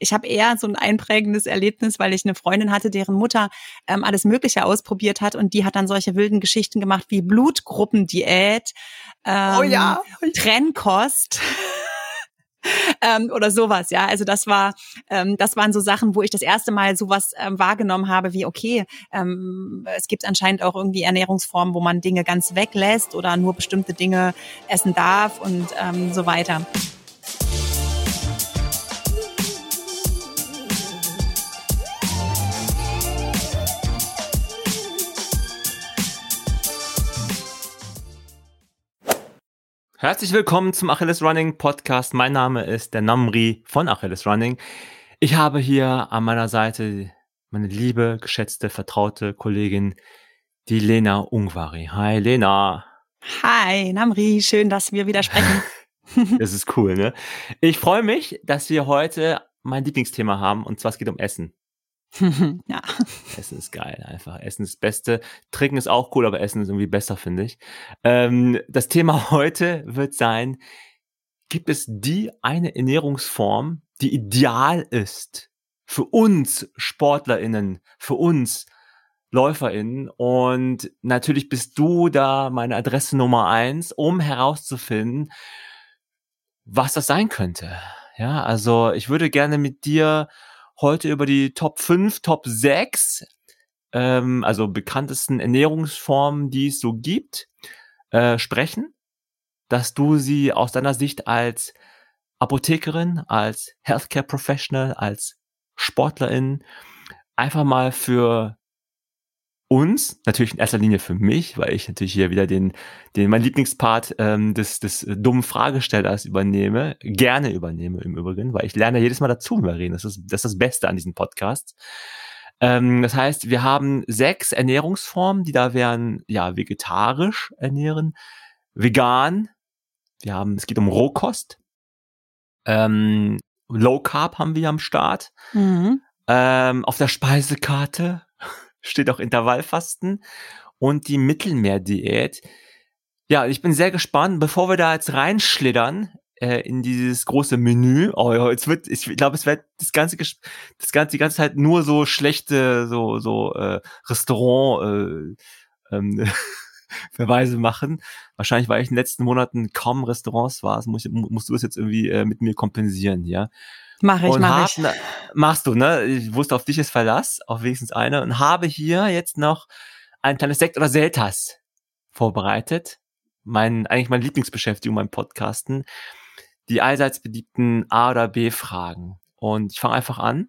ich habe eher so ein einprägendes Erlebnis, weil ich eine Freundin hatte, deren Mutter ähm, alles Mögliche ausprobiert hat und die hat dann solche wilden Geschichten gemacht wie Blutgruppendiät, ähm, oh ja. Trennkost. ähm, oder sowas, ja. Also das war, ähm, das waren so Sachen, wo ich das erste Mal sowas ähm, wahrgenommen habe, wie okay, ähm, es gibt anscheinend auch irgendwie Ernährungsformen, wo man Dinge ganz weglässt oder nur bestimmte Dinge essen darf und ähm, so weiter. Herzlich willkommen zum Achilles Running Podcast. Mein Name ist der Namri von Achilles Running. Ich habe hier an meiner Seite meine liebe, geschätzte, vertraute Kollegin, die Lena Ungvari. Hi Lena. Hi Namri, schön, dass wir wieder sprechen. das ist cool, ne? Ich freue mich, dass wir heute mein Lieblingsthema haben und zwar es geht um Essen. ja. Essen ist geil, einfach. Essen ist das Beste. Trinken ist auch cool, aber Essen ist irgendwie besser, finde ich. Ähm, das Thema heute wird sein, gibt es die eine Ernährungsform, die ideal ist für uns SportlerInnen, für uns LäuferInnen. Und natürlich bist du da meine Adresse Nummer eins, um herauszufinden, was das sein könnte. Ja, also ich würde gerne mit dir heute über die Top 5, Top 6, ähm, also bekanntesten Ernährungsformen, die es so gibt, äh, sprechen, dass du sie aus deiner Sicht als Apothekerin, als Healthcare Professional, als Sportlerin einfach mal für uns, natürlich in erster Linie für mich, weil ich natürlich hier wieder den, den mein Lieblingspart ähm, des, des dummen Fragestellers übernehme, gerne übernehme im Übrigen, weil ich lerne jedes Mal dazu, wenn wir reden. Das ist das, ist das Beste an diesem Podcast. Ähm, das heißt, wir haben sechs Ernährungsformen, die da wären, ja, vegetarisch ernähren, vegan, wir haben, es geht um Rohkost, ähm, Low Carb haben wir am Start, mhm. ähm, auf der Speisekarte steht auch Intervallfasten und die Mittelmeerdiät. Ja, ich bin sehr gespannt, bevor wir da jetzt reinschlittern äh, in dieses große Menü. Oh, ja, jetzt wird, ich glaube, es wird das ganze, das ganze, die ganze Zeit nur so schlechte, so so äh, Restaurant äh, ähm, Verweise machen. Wahrscheinlich, weil ich in den letzten Monaten kaum Restaurants war, muss, musst du das jetzt irgendwie äh, mit mir kompensieren, ja. Mach ich, mach ich. Ne, machst du, ne? Ich wusste, auf dich ist Verlass, auf wenigstens eine. Und habe hier jetzt noch ein kleines Sekt oder Seltas vorbereitet. Mein, eigentlich meine Lieblingsbeschäftigung beim Podcasten. Die allseits beliebten A- oder B-Fragen. Und ich fange einfach an.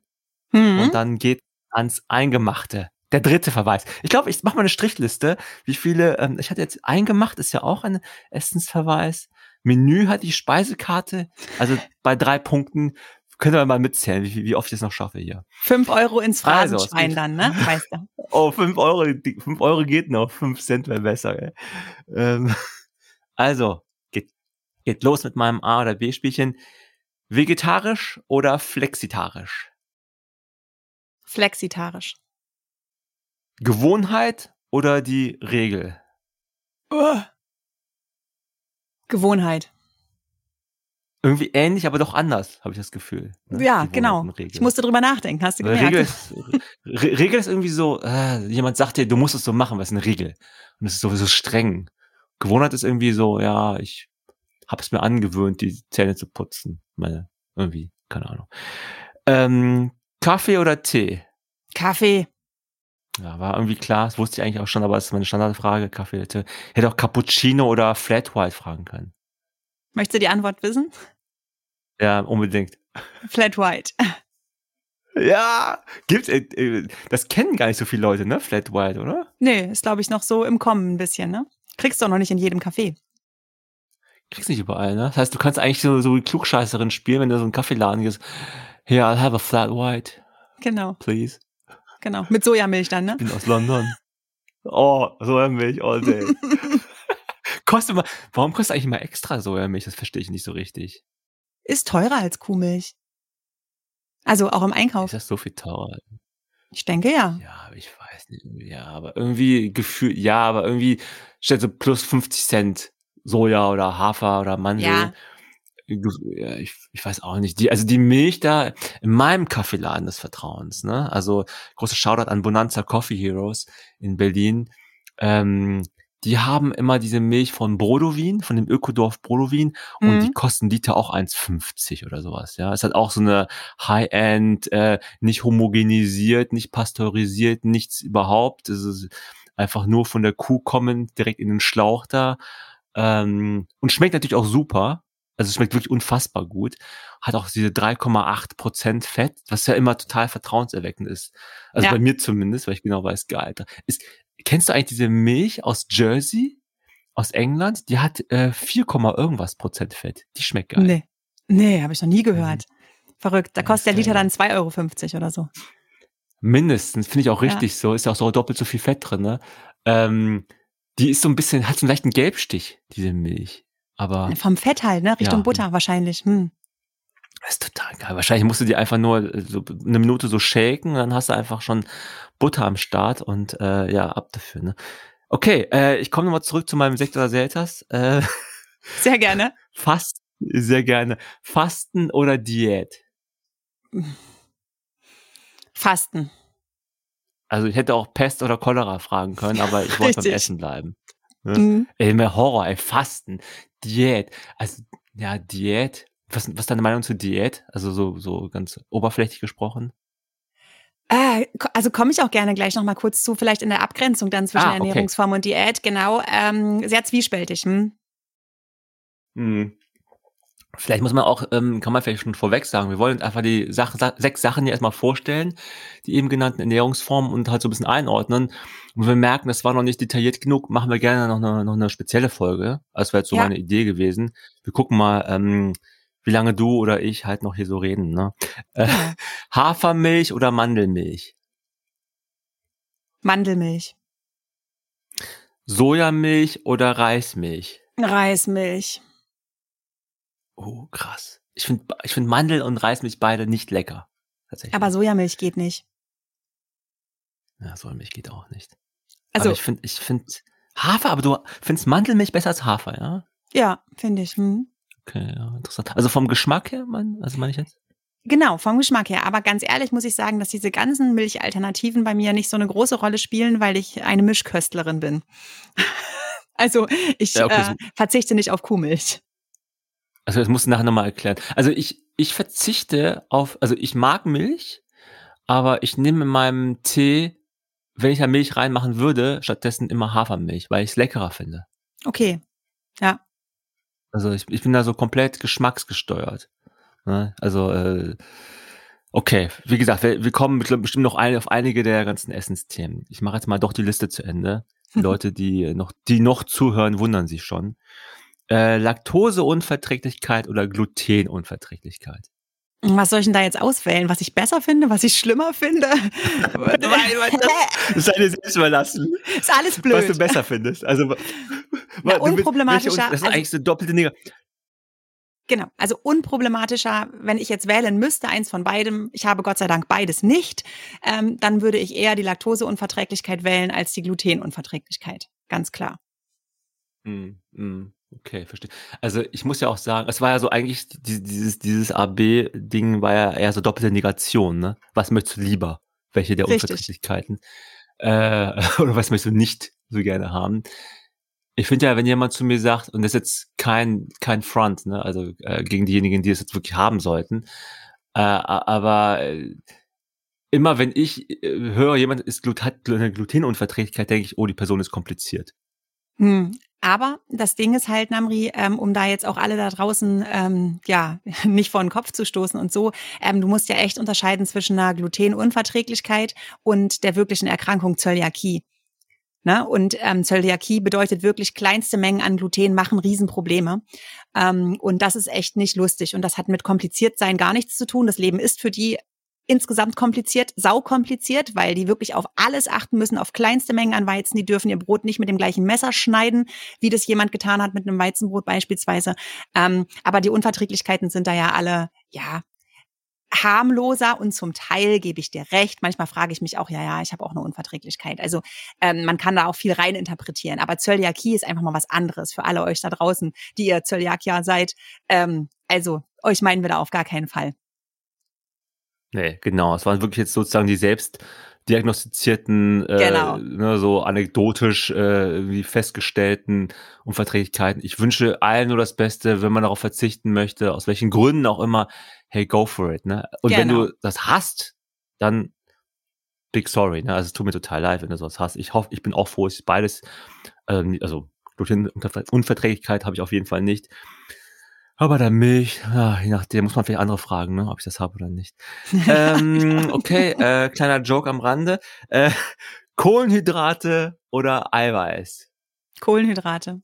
Mhm. Und dann geht ans Eingemachte. Der dritte Verweis. Ich glaube, ich mache mal eine Strichliste, wie viele, ähm, ich hatte jetzt eingemacht, ist ja auch ein Essensverweis. Menü hat die Speisekarte. Also bei drei Punkten können wir mal mitzählen, wie, wie oft ich es noch schaffe hier. Fünf Euro ins also, Phrasenschwein also, dann, ne? Weißt du. Oh, fünf Euro, fünf Euro geht noch, fünf Cent wäre besser. Ähm, also, geht, geht los mit meinem A- oder B-Spielchen. Vegetarisch oder flexitarisch? Flexitarisch. Gewohnheit oder die Regel? Uh. Gewohnheit irgendwie ähnlich, aber doch anders, habe ich das Gefühl. Ne? Ja, genau. Ich musste drüber nachdenken, hast du gemerkt. Regel ist, Re Regel ist irgendwie so, äh, jemand sagt dir, du musst es so machen, was ist eine Regel. Und es ist sowieso streng. Gewohnheit ist irgendwie so, ja, ich habe es mir angewöhnt, die Zähne zu putzen. Meine, irgendwie, keine Ahnung. Ähm, Kaffee oder Tee? Kaffee. Ja, war irgendwie klar, das wusste ich eigentlich auch schon, aber es ist meine Standardfrage, Kaffee oder Tee. Hätte auch Cappuccino oder Flat White fragen können. Möchtest du die Antwort wissen? Ja, unbedingt. Flat White. Ja, gibt's, äh, äh, das kennen gar nicht so viele Leute, ne? Flat White, oder? Nee, ist glaube ich noch so im Kommen ein bisschen, ne? Kriegst du auch noch nicht in jedem Café. Kriegst nicht überall, ne? Das heißt, du kannst eigentlich so, so Klugscheißerin spielen, wenn du so einen Kaffeeladen gehst. Here, I'll have a flat white. Genau. Please. Genau. Mit Sojamilch dann, ne? Ich bin aus London. Oh, Sojamilch all day. kostet mal, warum kostet eigentlich mal extra Sojamilch? Das verstehe ich nicht so richtig. Ist teurer als Kuhmilch. Also auch im Einkauf. Ist das so viel teurer? Ich denke ja. Ja, ich weiß nicht. Ja, aber irgendwie gefühlt, ja, aber irgendwie stellt so plus 50 Cent Soja oder Hafer oder Mandel. Ja. ich, ich weiß auch nicht, die, also die Milch da in meinem Kaffeeladen des Vertrauens, ne? Also große Shoutout an Bonanza Coffee Heroes in Berlin. Ähm, die haben immer diese Milch von Brodowin, von dem Ökodorf Brodowin mhm. und die mhm. kosten Liter auch 1,50 oder sowas, ja. Es hat auch so eine High-End, äh, nicht homogenisiert, nicht pasteurisiert, nichts überhaupt. Es ist einfach nur von der Kuh kommen, direkt in den Schlauch da. Ähm, und schmeckt natürlich auch super. Also es schmeckt wirklich unfassbar gut. Hat auch diese 3,8 Prozent Fett, was ja immer total vertrauenserweckend ist. Also ja. bei mir zumindest, weil ich genau weiß, geil. Ist, kennst du eigentlich diese Milch aus Jersey? Aus England? Die hat äh, 4, irgendwas Prozent Fett. Die schmeckt geil. Nee. Nee, habe ich noch nie gehört. Mhm. Verrückt. Da kostet der Liter dann 2,50 Euro oder so. Mindestens, finde ich auch richtig ja. so. Ist ja auch so doppelt so viel Fett drin, ne? Ähm, die ist so ein bisschen, hat so einen leichten Gelbstich, diese Milch. Aber. Vom Fett halt, ne? Richtung ja. Butter wahrscheinlich. Hm. Das ist total geil. Wahrscheinlich musst du die einfach nur äh, so eine Minute so shaken, dann hast du einfach schon Butter am Start und äh, ja, ab dafür. Ne? Okay, äh, ich komme nochmal zurück zu meinem Sektor Selters. Äh, sehr gerne. Fast, sehr gerne. Fasten oder Diät? Fasten. Also ich hätte auch Pest oder Cholera fragen können, aber ich wollte beim Essen bleiben. Ne? Mhm. Ey, mehr Horror, ey, Fasten, Diät. Also, ja, Diät was, was ist deine Meinung zu Diät? Also so, so ganz oberflächlich gesprochen? Äh, also komme ich auch gerne gleich noch mal kurz zu, vielleicht in der Abgrenzung dann zwischen ah, okay. Ernährungsform und Diät. Genau, ähm, sehr zwiespältig. Hm? Hm. Vielleicht muss man auch, ähm, kann man vielleicht schon vorweg sagen, wir wollen einfach die Sachen, sechs Sachen hier erstmal vorstellen, die eben genannten Ernährungsformen und halt so ein bisschen einordnen. Und wir merken, das war noch nicht detailliert genug, machen wir gerne noch eine, noch eine spezielle Folge. Das wäre jetzt so ja. meine Idee gewesen. Wir gucken mal, ähm, wie lange du oder ich halt noch hier so reden. Ne? Äh, Hafermilch oder Mandelmilch? Mandelmilch. Sojamilch oder Reismilch? Reismilch. Oh, krass. Ich finde ich find Mandel und Reismilch beide nicht lecker. Tatsächlich. Aber Sojamilch geht nicht. Ja, Sojamilch geht auch nicht. Also aber ich finde, ich finde Hafer, aber du findest Mandelmilch besser als Hafer, ja? Ja, finde ich. Hm. Okay, ja, interessant. Also vom Geschmack her, mein, also meine ich jetzt? Genau, vom Geschmack her. Aber ganz ehrlich muss ich sagen, dass diese ganzen Milchalternativen bei mir nicht so eine große Rolle spielen, weil ich eine Mischköstlerin bin. also ich ja, okay, äh, verzichte nicht auf Kuhmilch. Also das musst du nachher nochmal erklären. Also ich, ich verzichte auf, also ich mag Milch, aber ich nehme in meinem Tee, wenn ich da Milch reinmachen würde, stattdessen immer Hafermilch, weil ich es leckerer finde. Okay. Ja. Also ich, ich bin da so komplett geschmacksgesteuert. Ne? Also, äh, okay, wie gesagt, wir, wir kommen bestimmt noch ein, auf einige der ganzen Essensthemen. Ich mache jetzt mal doch die Liste zu Ende. Die Leute, die noch, die noch zuhören, wundern sich schon. Äh, Laktoseunverträglichkeit oder Glutenunverträglichkeit? Was soll ich denn da jetzt auswählen? Was ich besser finde, was ich schlimmer finde? das ist eine selbst überlassen. Ist alles blöd. Was du besser findest. Also, Na, unproblematischer. das ist also, eigentlich so doppelte Dinge. Genau, also unproblematischer, wenn ich jetzt wählen müsste, eins von beidem, ich habe Gott sei Dank beides nicht, ähm, dann würde ich eher die Laktoseunverträglichkeit wählen als die Glutenunverträglichkeit. Ganz klar. Mm, mm. Okay, verstehe. Also ich muss ja auch sagen, es war ja so eigentlich dieses, dieses AB-Ding war ja eher so doppelte Negation, ne? Was möchtest du lieber? Welche der Richtig. Unverträglichkeiten? Äh, oder was möchtest du nicht so gerne haben? Ich finde ja, wenn jemand zu mir sagt, und das ist jetzt kein, kein Front, ne, also äh, gegen diejenigen, die es jetzt wirklich haben sollten, äh, aber äh, immer wenn ich äh, höre, jemand ist Glut hat eine Glutenunverträglichkeit, denke ich, oh, die Person ist kompliziert. Hm, aber das Ding ist halt, Namri, ähm, um da jetzt auch alle da draußen ähm, ja nicht vor den Kopf zu stoßen und so, ähm, du musst ja echt unterscheiden zwischen einer Glutenunverträglichkeit und der wirklichen Erkrankung Zöliakie. Ne? Und ähm, Zöliakie bedeutet wirklich kleinste Mengen an Gluten machen Riesenprobleme. Ähm, und das ist echt nicht lustig. Und das hat mit kompliziert sein gar nichts zu tun. Das Leben ist für die insgesamt kompliziert, saukompliziert, weil die wirklich auf alles achten müssen, auf kleinste Mengen an Weizen. Die dürfen ihr Brot nicht mit dem gleichen Messer schneiden, wie das jemand getan hat mit einem Weizenbrot beispielsweise. Ähm, aber die Unverträglichkeiten sind da ja alle, ja, harmloser und zum Teil gebe ich dir recht. Manchmal frage ich mich auch, ja, ja, ich habe auch eine Unverträglichkeit. Also ähm, man kann da auch viel rein interpretieren. Aber Zöliakie ist einfach mal was anderes für alle euch da draußen, die ihr Zöliakier seid. Ähm, also euch meinen wir da auf gar keinen Fall. Nee, genau. Es waren wirklich jetzt sozusagen die selbst diagnostizierten, äh, genau. ne, so anekdotisch äh, festgestellten Unverträglichkeiten. Ich wünsche allen nur das Beste, wenn man darauf verzichten möchte, aus welchen Gründen auch immer, hey, go for it. Ne? Und genau. wenn du das hast, dann big sorry. Ne? Also es tut mir total leid, wenn du sowas hast. Ich hoffe, ich bin auch froh, ich beides, äh, also Unverträglichkeit habe ich auf jeden Fall nicht. Aber der Milch, ja, je nachdem, muss man vielleicht andere fragen, ne, ob ich das habe oder nicht. ähm, okay, äh, kleiner Joke am Rande. Äh, Kohlenhydrate oder Eiweiß? Kohlenhydrate.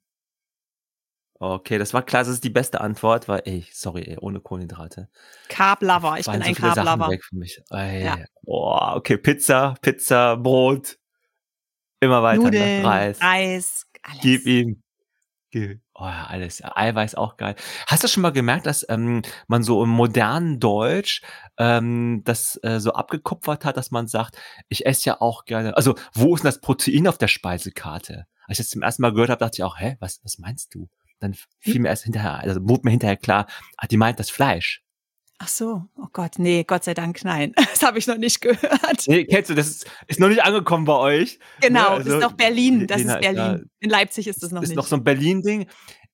Okay, das war klar, das ist die beste Antwort, weil, ey, sorry, ey, ohne Kohlenhydrate. Carb Lover, ich bin so ein Carb Lover. weg für mich. Ey, ja. Oh, okay, Pizza, Pizza, Brot. Immer weiter, ne? Nudeln, ne? Reis. Reis, alles. Gib ihm. Oh ja, alles. Eiweiß auch geil. Hast du schon mal gemerkt, dass ähm, man so im modernen Deutsch ähm, das äh, so abgekupfert hat, dass man sagt, ich esse ja auch gerne. Also, wo ist denn das Protein auf der Speisekarte? Als ich das zum ersten Mal gehört habe, dachte ich auch, hä, was, was meinst du? Dann fiel mir erst hinterher, also wurde mir hinterher klar, ah, die meint das Fleisch. Ach so, oh Gott, nee, Gott sei Dank, nein. Das habe ich noch nicht gehört. Nee, kennst du, das ist, ist noch nicht angekommen bei euch. Genau, ne? also, ist noch Berlin, das ist Berlin. In Leipzig ist das noch ist nicht. Ist noch so ein Berlin-Ding.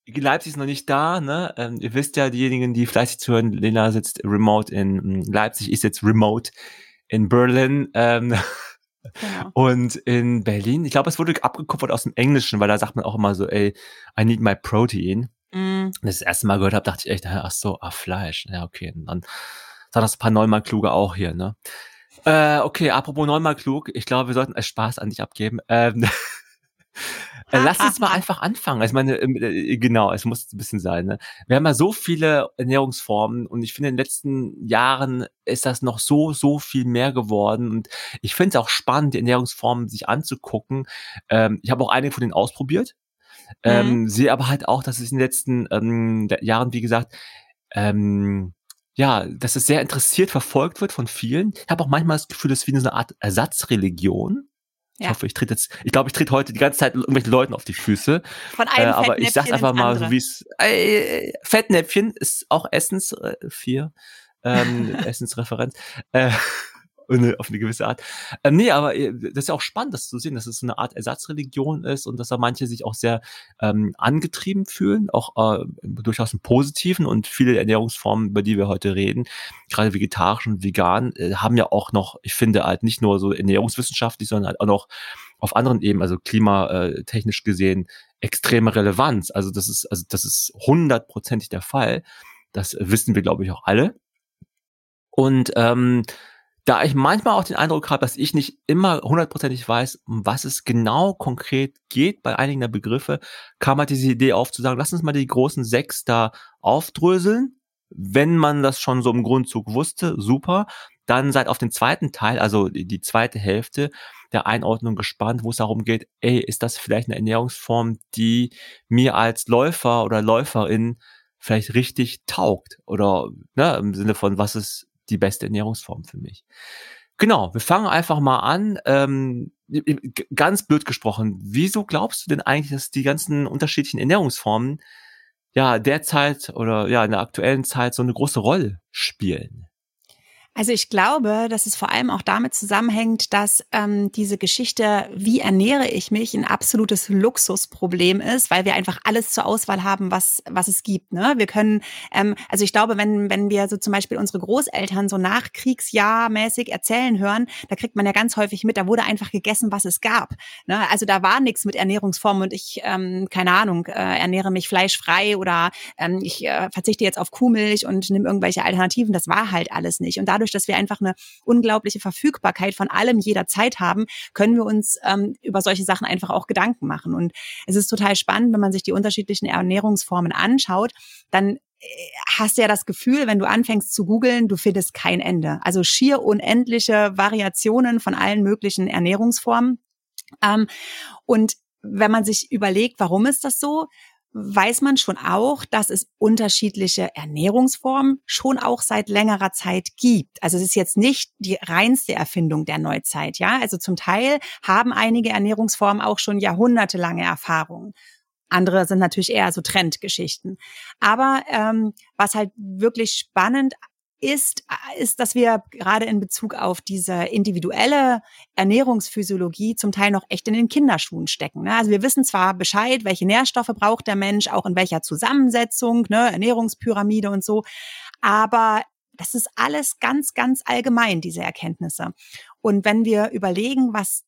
Leipzig ist noch nicht da, ne? Ähm, ihr wisst ja, diejenigen, die fleißig zuhören, Lena sitzt remote in hm, Leipzig, ich sitze remote in Berlin. Ähm, Genau. Und in Berlin, ich glaube, es wurde abgekupfert aus dem Englischen, weil da sagt man auch immer so, ey, I need my protein. Mm. Das, das erste Mal gehört habe, dachte ich echt, ach so, ah, Fleisch. Ja, okay. Und dann sagen das ein paar neunmal kluge auch hier, ne? Äh, okay, apropos neunmal klug, ich glaube, wir sollten Spaß an dich abgeben. Ähm, äh, Lass uns mal einfach anfangen. Also ich meine, ähm, äh, genau, es muss ein bisschen sein. Ne? Wir haben ja so viele Ernährungsformen und ich finde, in den letzten Jahren ist das noch so, so viel mehr geworden. Und ich finde es auch spannend, die Ernährungsformen sich anzugucken. Ähm, ich habe auch einige von denen ausprobiert. Ähm, mhm. Sehe aber halt auch, dass es in den letzten ähm, Jahren, wie gesagt, ähm, ja, dass es sehr interessiert verfolgt wird von vielen. Ich habe auch manchmal das Gefühl, das ist wie eine Art Ersatzreligion. Ich ja. hoffe, ich trete jetzt, ich glaube, ich trete heute die ganze Zeit irgendwelchen Leuten auf die Füße. Von einem äh, Aber ich sag's einfach mal, so wie es, äh, Fettnäpfchen ist auch Essens, äh, vier, ähm, Essensreferenz. Äh, auf eine gewisse Art. Ähm, nee, aber äh, das ist ja auch spannend, das zu sehen, dass es so eine Art Ersatzreligion ist und dass da manche sich auch sehr ähm, angetrieben fühlen, auch äh, durchaus im Positiven und viele Ernährungsformen, über die wir heute reden, gerade vegetarisch und vegan, äh, haben ja auch noch, ich finde halt nicht nur so ernährungswissenschaftlich, sondern halt auch noch auf anderen Ebenen, also klimatechnisch gesehen, extreme Relevanz. Also das ist, also das ist hundertprozentig der Fall. Das wissen wir, glaube ich, auch alle. Und ähm, da ich manchmal auch den Eindruck habe, dass ich nicht immer hundertprozentig weiß, um was es genau konkret geht bei einigen der Begriffe, kam halt diese Idee auf zu sagen, lass uns mal die großen sechs da aufdröseln. Wenn man das schon so im Grundzug wusste, super. Dann seid auf den zweiten Teil, also die, zweite Hälfte der Einordnung gespannt, wo es darum geht, ey, ist das vielleicht eine Ernährungsform, die mir als Läufer oder Läuferin vielleicht richtig taugt? Oder ne, im Sinne von, was ist die beste Ernährungsform für mich. Genau, wir fangen einfach mal an. Ähm, ganz blöd gesprochen, wieso glaubst du denn eigentlich, dass die ganzen unterschiedlichen Ernährungsformen ja derzeit oder ja in der aktuellen Zeit so eine große Rolle spielen? Also ich glaube, dass es vor allem auch damit zusammenhängt, dass ähm, diese Geschichte, wie ernähre ich mich, ein absolutes Luxusproblem ist, weil wir einfach alles zur Auswahl haben, was was es gibt. Ne? Wir können, ähm, also ich glaube, wenn wenn wir so zum Beispiel unsere Großeltern so nachkriegsjahrmäßig erzählen hören, da kriegt man ja ganz häufig mit, da wurde einfach gegessen, was es gab. Ne? Also da war nichts mit Ernährungsform und ich, ähm, keine Ahnung, äh, ernähre mich fleischfrei oder ähm, ich äh, verzichte jetzt auf Kuhmilch und nehme irgendwelche Alternativen. Das war halt alles nicht. Und dadurch dadurch, dass wir einfach eine unglaubliche Verfügbarkeit von allem jederzeit haben, können wir uns ähm, über solche Sachen einfach auch Gedanken machen. Und es ist total spannend, wenn man sich die unterschiedlichen Ernährungsformen anschaut, dann äh, hast du ja das Gefühl, wenn du anfängst zu googeln, du findest kein Ende. Also schier unendliche Variationen von allen möglichen Ernährungsformen. Ähm, und wenn man sich überlegt, warum ist das so? Weiß man schon auch, dass es unterschiedliche Ernährungsformen schon auch seit längerer Zeit gibt. Also es ist jetzt nicht die reinste Erfindung der Neuzeit, ja. Also zum Teil haben einige Ernährungsformen auch schon jahrhundertelange Erfahrungen. Andere sind natürlich eher so Trendgeschichten. Aber ähm, was halt wirklich spannend ist, ist, dass wir gerade in Bezug auf diese individuelle Ernährungsphysiologie zum Teil noch echt in den Kinderschuhen stecken. Ne? Also wir wissen zwar Bescheid, welche Nährstoffe braucht der Mensch, auch in welcher Zusammensetzung, ne? Ernährungspyramide und so, aber das ist alles ganz, ganz allgemein, diese Erkenntnisse. Und wenn wir überlegen, was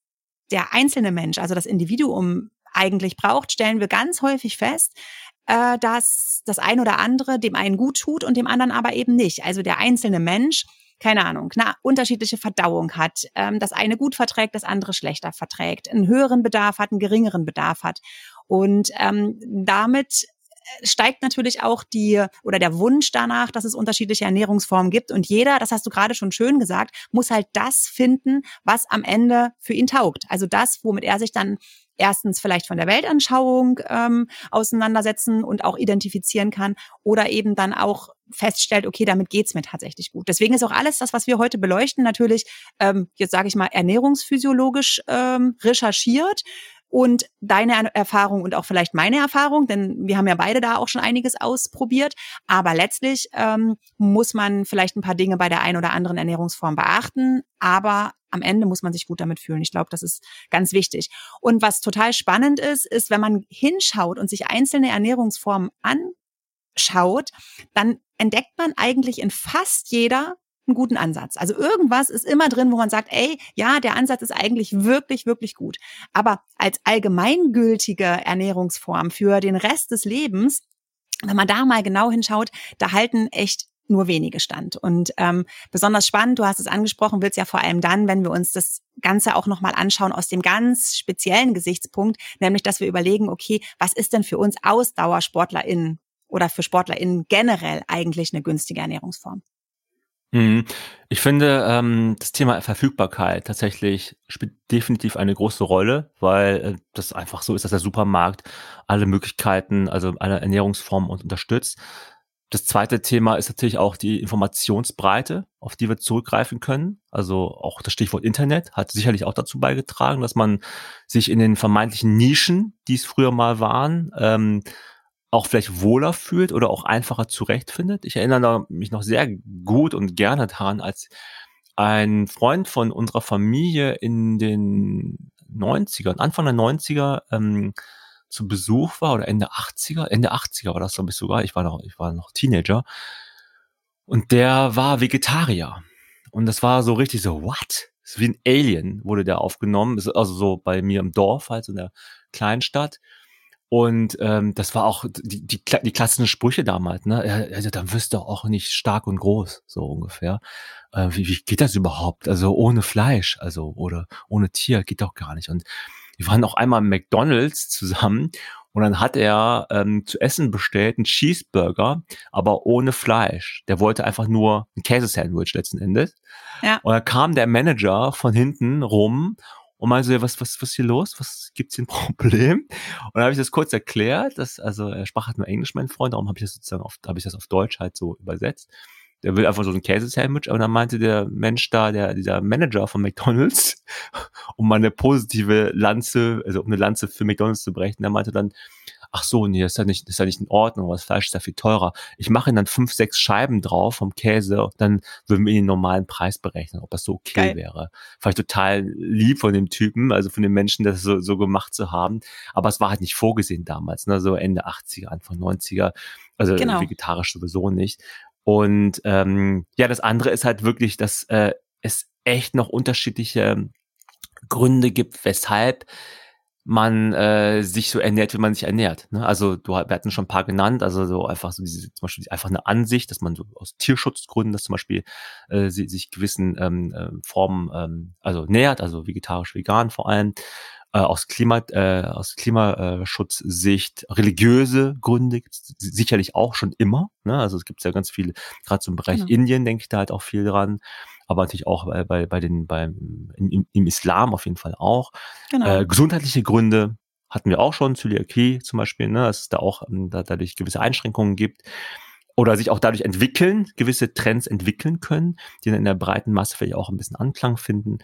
der einzelne Mensch, also das Individuum eigentlich braucht, stellen wir ganz häufig fest, äh, dass das ein oder andere dem einen gut tut und dem anderen aber eben nicht. Also der einzelne Mensch, keine Ahnung, eine unterschiedliche Verdauung hat, ähm, das eine gut verträgt, das andere schlechter verträgt, einen höheren Bedarf hat, einen geringeren Bedarf hat. Und ähm, damit steigt natürlich auch die oder der Wunsch danach, dass es unterschiedliche Ernährungsformen gibt. Und jeder, das hast du gerade schon schön gesagt, muss halt das finden, was am Ende für ihn taugt. Also das, womit er sich dann erstens vielleicht von der Weltanschauung ähm, auseinandersetzen und auch identifizieren kann oder eben dann auch feststellt, okay, damit geht's mir tatsächlich gut. Deswegen ist auch alles das, was wir heute beleuchten, natürlich, ähm, jetzt sage ich mal, ernährungsphysiologisch ähm, recherchiert und deine Erfahrung und auch vielleicht meine Erfahrung, denn wir haben ja beide da auch schon einiges ausprobiert. Aber letztlich ähm, muss man vielleicht ein paar Dinge bei der einen oder anderen Ernährungsform beachten, aber am Ende muss man sich gut damit fühlen. Ich glaube, das ist ganz wichtig. Und was total spannend ist, ist, wenn man hinschaut und sich einzelne Ernährungsformen anschaut, dann entdeckt man eigentlich in fast jeder einen guten Ansatz. Also irgendwas ist immer drin, wo man sagt, ey, ja, der Ansatz ist eigentlich wirklich, wirklich gut. Aber als allgemeingültige Ernährungsform für den Rest des Lebens, wenn man da mal genau hinschaut, da halten echt nur wenige stand. Und ähm, besonders spannend, du hast es angesprochen, wird es ja vor allem dann, wenn wir uns das Ganze auch nochmal anschauen aus dem ganz speziellen Gesichtspunkt, nämlich dass wir überlegen, okay, was ist denn für uns AusdauersportlerInnen oder für SportlerInnen generell eigentlich eine günstige Ernährungsform? Mhm. Ich finde, ähm, das Thema Verfügbarkeit tatsächlich spielt definitiv eine große Rolle, weil äh, das einfach so ist, dass der Supermarkt alle Möglichkeiten, also alle Ernährungsformen unterstützt. Das zweite Thema ist natürlich auch die Informationsbreite, auf die wir zurückgreifen können. Also auch das Stichwort Internet hat sicherlich auch dazu beigetragen, dass man sich in den vermeintlichen Nischen, die es früher mal waren, ähm, auch vielleicht wohler fühlt oder auch einfacher zurechtfindet. Ich erinnere mich noch sehr gut und gerne daran, als ein Freund von unserer Familie in den 90ern, Anfang der 90er, ähm, zu Besuch war oder Ende 80er, Ende 80er war das glaube ich sogar, ich war noch, ich war noch Teenager. Und der war Vegetarier. Und das war so richtig so, what? Ist wie ein Alien wurde der aufgenommen, also so bei mir im Dorf, halt so in der Kleinstadt. Und ähm, das war auch die, die, die klassischen Sprüche damals, ne? Also, dann wirst du auch nicht stark und groß, so ungefähr. Äh, wie, wie geht das überhaupt? Also ohne Fleisch, also oder ohne Tier geht doch gar nicht. Und wir waren auch einmal im McDonalds zusammen und dann hat er ähm, zu essen bestellt, einen Cheeseburger, aber ohne Fleisch. Der wollte einfach nur ein Käsesandwich letzten Endes. Ja. Und dann kam der Manager von hinten rum und meinte so, was, was, was ist hier los? Was gibt's hier ein Problem? Und dann habe ich das kurz erklärt, dass, also er sprach halt nur Englisch, mein Freund, darum habe ich das sozusagen auf, habe ich das auf Deutsch halt so übersetzt. Der will einfach so ein Käsesandwich, aber dann meinte der Mensch da, der, dieser Manager von McDonalds, um mal eine positive Lanze, also um eine Lanze für McDonalds zu brechen, der meinte dann, ach so, nee, das ist ja nicht, das ist ja nicht in Ordnung, das Fleisch ist ja viel teurer. Ich mache dann fünf, sechs Scheiben drauf vom Käse, dann würden wir den normalen Preis berechnen, ob das so okay Geil. wäre. Vielleicht total lieb von dem Typen, also von den Menschen, das so, so gemacht zu haben. Aber es war halt nicht vorgesehen damals, ne, so Ende 80er, Anfang 90er. Also genau. vegetarisch sowieso nicht. Und ähm, ja, das andere ist halt wirklich, dass äh, es echt noch unterschiedliche Gründe gibt, weshalb man äh, sich so ernährt, wie man sich ernährt. Ne? Also du wir hatten schon ein paar genannt, also so einfach so diese zum Beispiel einfach eine Ansicht, dass man so aus Tierschutzgründen, dass zum Beispiel äh, sie, sich gewissen ähm, äh, Formen ähm, also nähert, also vegetarisch, vegan vor allem, äh, aus Klima äh, aus Klimaschutzsicht, religiöse Gründe gibt's sicherlich auch schon immer. Ne? Also es gibt ja ganz viele, gerade so im Bereich genau. Indien denke ich da halt auch viel dran aber natürlich auch bei, bei, bei den, beim, im, im Islam auf jeden Fall auch. Genau. Äh, gesundheitliche Gründe hatten wir auch schon, Zöliakie zum Beispiel, ne, dass es da auch ähm, da, dadurch gewisse Einschränkungen gibt oder sich auch dadurch entwickeln, gewisse Trends entwickeln können, die dann in der breiten Masse vielleicht auch ein bisschen Anklang finden.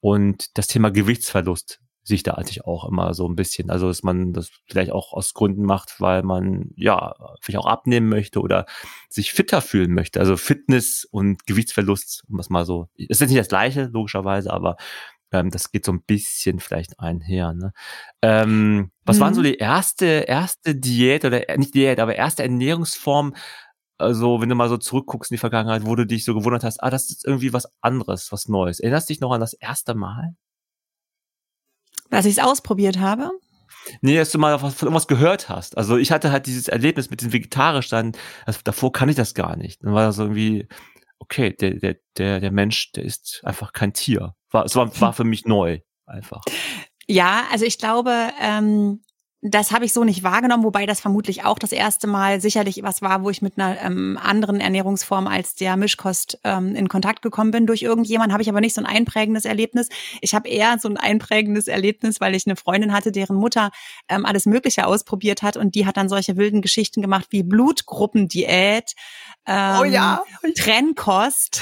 Und das Thema Gewichtsverlust sich da eigentlich auch immer so ein bisschen, also dass man das vielleicht auch aus Gründen macht, weil man ja vielleicht auch abnehmen möchte oder sich fitter fühlen möchte. Also Fitness und Gewichtsverlust, um das mal so, es ist nicht das gleiche, logischerweise, aber ähm, das geht so ein bisschen vielleicht einher. Ne? Ähm, was mhm. waren so mhm. die erste, erste Diät oder äh, nicht Diät, aber erste Ernährungsform, also wenn du mal so zurückguckst in die Vergangenheit, wo du dich so gewundert hast, ah, das ist irgendwie was anderes, was Neues. Erinnerst du dich noch an das erste Mal? Dass ich es ausprobiert habe? Nee, dass du mal von irgendwas gehört hast. Also ich hatte halt dieses Erlebnis mit dem Vegetarisch dann, also davor kann ich das gar nicht. Dann war das irgendwie, okay, der, der, der, der Mensch, der ist einfach kein Tier. War, es war, war für mich neu, einfach. Ja, also ich glaube, ähm, das habe ich so nicht wahrgenommen, wobei das vermutlich auch das erste Mal sicherlich was war, wo ich mit einer ähm, anderen Ernährungsform als der Mischkost ähm, in Kontakt gekommen bin durch irgendjemand. Habe ich aber nicht so ein einprägendes Erlebnis. Ich habe eher so ein einprägendes Erlebnis, weil ich eine Freundin hatte, deren Mutter ähm, alles Mögliche ausprobiert hat und die hat dann solche wilden Geschichten gemacht wie Blutgruppendiät, ähm, oh ja. Trennkost.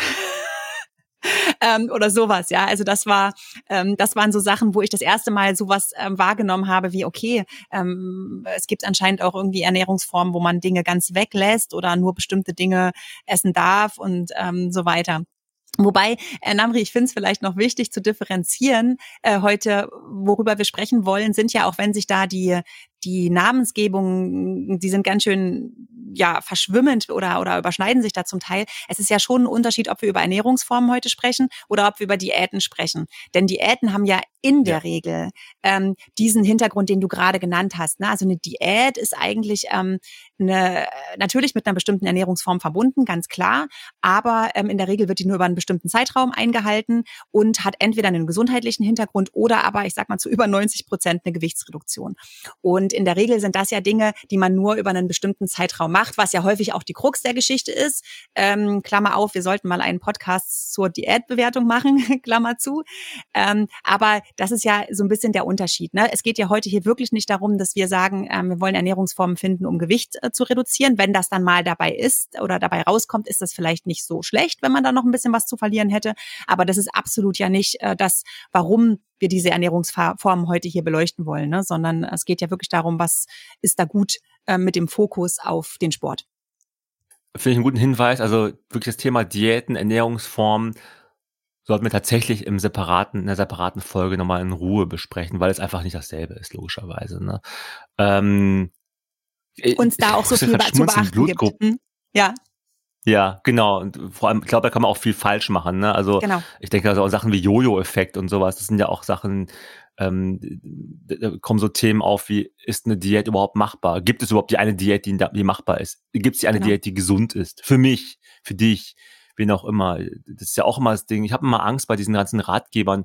ähm, oder sowas, ja. Also das war, ähm, das waren so Sachen, wo ich das erste Mal sowas ähm, wahrgenommen habe, wie okay, ähm, es gibt anscheinend auch irgendwie Ernährungsformen, wo man Dinge ganz weglässt oder nur bestimmte Dinge essen darf und ähm, so weiter. Wobei, äh, Namri, ich finde es vielleicht noch wichtig zu differenzieren. Äh, heute, worüber wir sprechen wollen, sind ja auch, wenn sich da die, die Namensgebungen, die sind ganz schön ja verschwimmend oder oder überschneiden sich da zum Teil. Es ist ja schon ein Unterschied, ob wir über Ernährungsformen heute sprechen oder ob wir über Diäten sprechen. Denn Diäten haben ja in der ja. Regel ähm, diesen Hintergrund, den du gerade genannt hast. Ne? Also eine Diät ist eigentlich ähm, eine, natürlich mit einer bestimmten Ernährungsform verbunden, ganz klar. Aber ähm, in der Regel wird die nur über einen bestimmten Zeitraum eingehalten und hat entweder einen gesundheitlichen Hintergrund oder aber, ich sag mal, zu über 90 Prozent eine Gewichtsreduktion. Und in der Regel sind das ja Dinge, die man nur über einen bestimmten Zeitraum macht, was ja häufig auch die Krux der Geschichte ist. Ähm, Klammer auf, wir sollten mal einen Podcast zur Diätbewertung machen, Klammer zu. Ähm, aber das ist ja so ein bisschen der Unterschied. Ne? Es geht ja heute hier wirklich nicht darum, dass wir sagen, ähm, wir wollen Ernährungsformen finden, um Gewicht äh, zu reduzieren. Wenn das dann mal dabei ist oder dabei rauskommt, ist das vielleicht nicht so schlecht, wenn man da noch ein bisschen was zu verlieren hätte. Aber das ist absolut ja nicht äh, das, warum wir diese Ernährungsformen heute hier beleuchten wollen, ne? sondern es geht ja wirklich darum, was ist da gut äh, mit dem Fokus auf den Sport. Finde ich einen guten Hinweis. Also wirklich das Thema Diäten, Ernährungsformen sollten wir tatsächlich im separaten, in einer separaten Folge nochmal in Ruhe besprechen, weil es einfach nicht dasselbe ist, logischerweise. Ne? Ähm, Uns da auch so viel zu beachten gibt. Hm? Ja. Ja, genau. Und vor allem, ich glaube, da kann man auch viel falsch machen. Ne? Also genau. ich denke, also auch Sachen wie Jojo-Effekt und sowas, das sind ja auch Sachen, ähm, da kommen so Themen auf wie, ist eine Diät überhaupt machbar? Gibt es überhaupt die eine Diät, die, die machbar ist? Gibt es die eine genau. Diät, die gesund ist? Für mich, für dich, wen auch immer. Das ist ja auch immer das Ding. Ich habe immer Angst bei diesen ganzen Ratgebern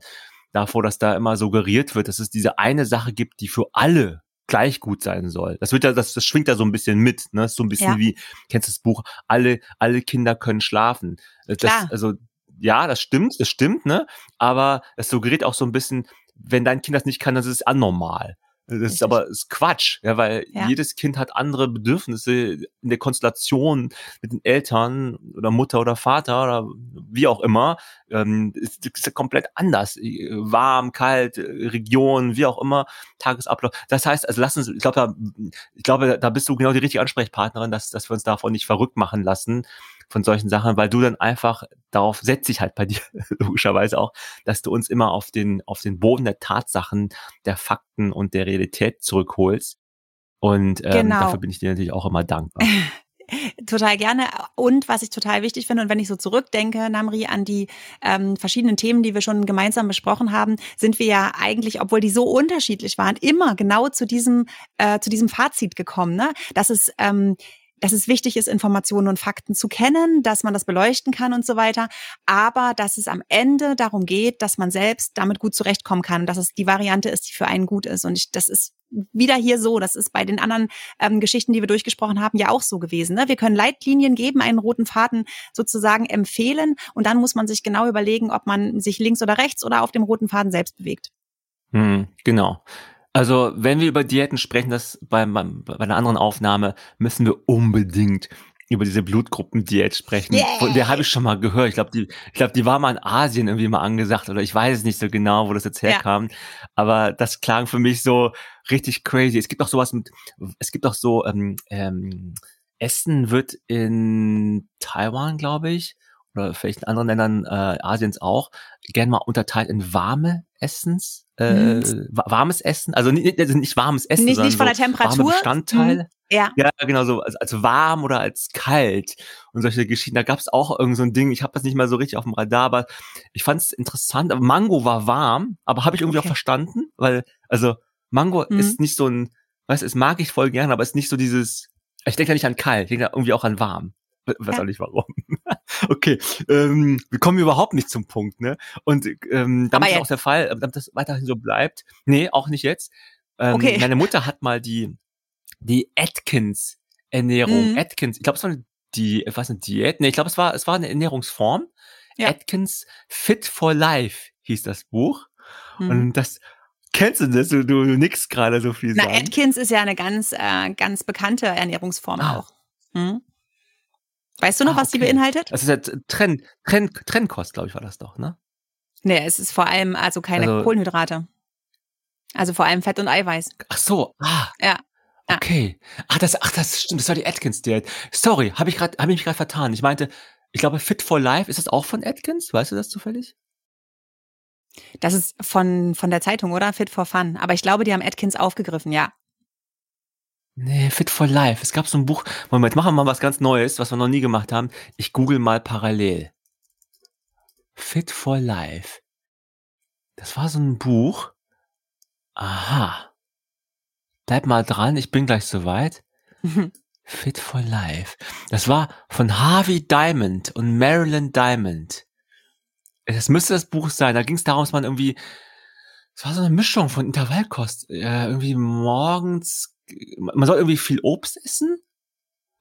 davor, dass da immer suggeriert wird, dass es diese eine Sache gibt, die für alle gleich gut sein soll. Das wird ja, das, das schwingt ja so ein bisschen mit, ne? So ein bisschen ja. wie, kennst du das Buch, alle, alle Kinder können schlafen. Das, Klar. also, ja, das stimmt, das stimmt, ne? Aber es suggeriert auch so ein bisschen, wenn dein Kind das nicht kann, dann ist es anormal. Das Richtig. ist aber ist Quatsch, ja, weil ja. jedes Kind hat andere Bedürfnisse in der Konstellation mit den Eltern oder Mutter oder Vater oder wie auch immer. Ähm, ist, ist komplett anders. Warm, kalt, Region, wie auch immer, Tagesablauf. Das heißt, also lass uns, ich glaube, da, ich glaube, da bist du genau die richtige Ansprechpartnerin, dass, dass wir uns davon nicht verrückt machen lassen, von solchen Sachen, weil du dann einfach darauf setzt sich halt bei dir logischerweise auch, dass du uns immer auf den auf den Boden der Tatsachen, der Fakten und der Realität zurückholst. Und ähm, genau. dafür bin ich dir natürlich auch immer dankbar. Total gerne. Und was ich total wichtig finde, und wenn ich so zurückdenke, Namri, an die ähm, verschiedenen Themen, die wir schon gemeinsam besprochen haben, sind wir ja eigentlich, obwohl die so unterschiedlich waren, immer genau zu diesem, äh, zu diesem Fazit gekommen, ne? Dass es ähm, dass es wichtig ist, Informationen und Fakten zu kennen, dass man das beleuchten kann und so weiter, aber dass es am Ende darum geht, dass man selbst damit gut zurechtkommen kann dass es die Variante ist, die für einen gut ist. Und ich, das ist wieder hier so, das ist bei den anderen ähm, Geschichten, die wir durchgesprochen haben, ja auch so gewesen. Ne? Wir können Leitlinien geben, einen roten Faden sozusagen empfehlen und dann muss man sich genau überlegen, ob man sich links oder rechts oder auf dem roten Faden selbst bewegt. Hm, genau. Also, wenn wir über Diäten sprechen, das bei, bei einer anderen Aufnahme, müssen wir unbedingt über diese Blutgruppendiät sprechen. Yeah. Von der habe ich schon mal gehört. Ich glaube, die, ich glaube, die war mal in Asien irgendwie mal angesagt oder ich weiß es nicht so genau, wo das jetzt herkam. Ja. Aber das klang für mich so richtig crazy. Es gibt auch sowas mit, es gibt auch so, ähm, ähm, Essen wird in Taiwan, glaube ich, oder vielleicht in anderen Ländern äh, Asiens auch, gern mal unterteilt in warme Essens, äh, mhm. warmes Essen, also nicht, also nicht warmes Essen, nicht, sondern nicht von der Temperatur. Warme Bestandteile. Mhm. Ja. ja, genau so, als, als warm oder als kalt und solche Geschichten. Da gab es auch irgend so ein Ding, ich habe das nicht mal so richtig auf dem Radar, aber ich fand es interessant. Aber Mango war warm, aber habe ich irgendwie okay. auch verstanden, weil, also Mango mhm. ist nicht so ein, weißt du, es mag ich voll gerne, aber es ist nicht so dieses, ich denke ja nicht an kalt, ich denke irgendwie auch an warm. Weiß auch nicht warum. okay, ähm, wir kommen überhaupt nicht zum Punkt, ne? Und ähm, damit ist auch der Fall, äh, damit das weiterhin so bleibt. Nee, auch nicht jetzt. Ähm, okay. Meine Mutter hat mal die, die Atkins Ernährung, mhm. Atkins, ich glaube, es war eine, die, was eine Diät? Nee, ich glaube, es war, es war eine Ernährungsform. Ja. Atkins Fit for Life hieß das Buch. Mhm. Und das, Kennst du das? Du, du nix gerade so viel sagen. Na, Atkins ist ja eine ganz, äh, ganz bekannte Ernährungsform ah. auch. Hm? Weißt du noch, ah, was die beinhaltet? Das ist ja Trend, Trend, Trendkost, glaube ich, war das doch, ne? Nee, es ist vor allem also keine also, Kohlenhydrate. Also vor allem Fett und Eiweiß. Ach so, ah. Ja. Okay. Ach, das, ach, das stimmt, das war die Atkins-Diät. Sorry, habe ich gerade, habe ich mich gerade vertan. Ich meinte, ich glaube, Fit for Life, ist das auch von Atkins? Weißt du das zufällig? Das ist von, von der Zeitung, oder? Fit for Fun. Aber ich glaube, die haben Atkins aufgegriffen, ja. Nee, Fit for Life. Es gab so ein Buch. Moment, machen wir mal was ganz Neues, was wir noch nie gemacht haben. Ich google mal parallel. Fit for Life. Das war so ein Buch. Aha. Bleib mal dran, ich bin gleich soweit. Fit for Life. Das war von Harvey Diamond und Marilyn Diamond. Das müsste das Buch sein. Da ging es darum, dass man irgendwie. Es war so eine Mischung von Intervallkost. Äh, irgendwie morgens man soll irgendwie viel Obst essen.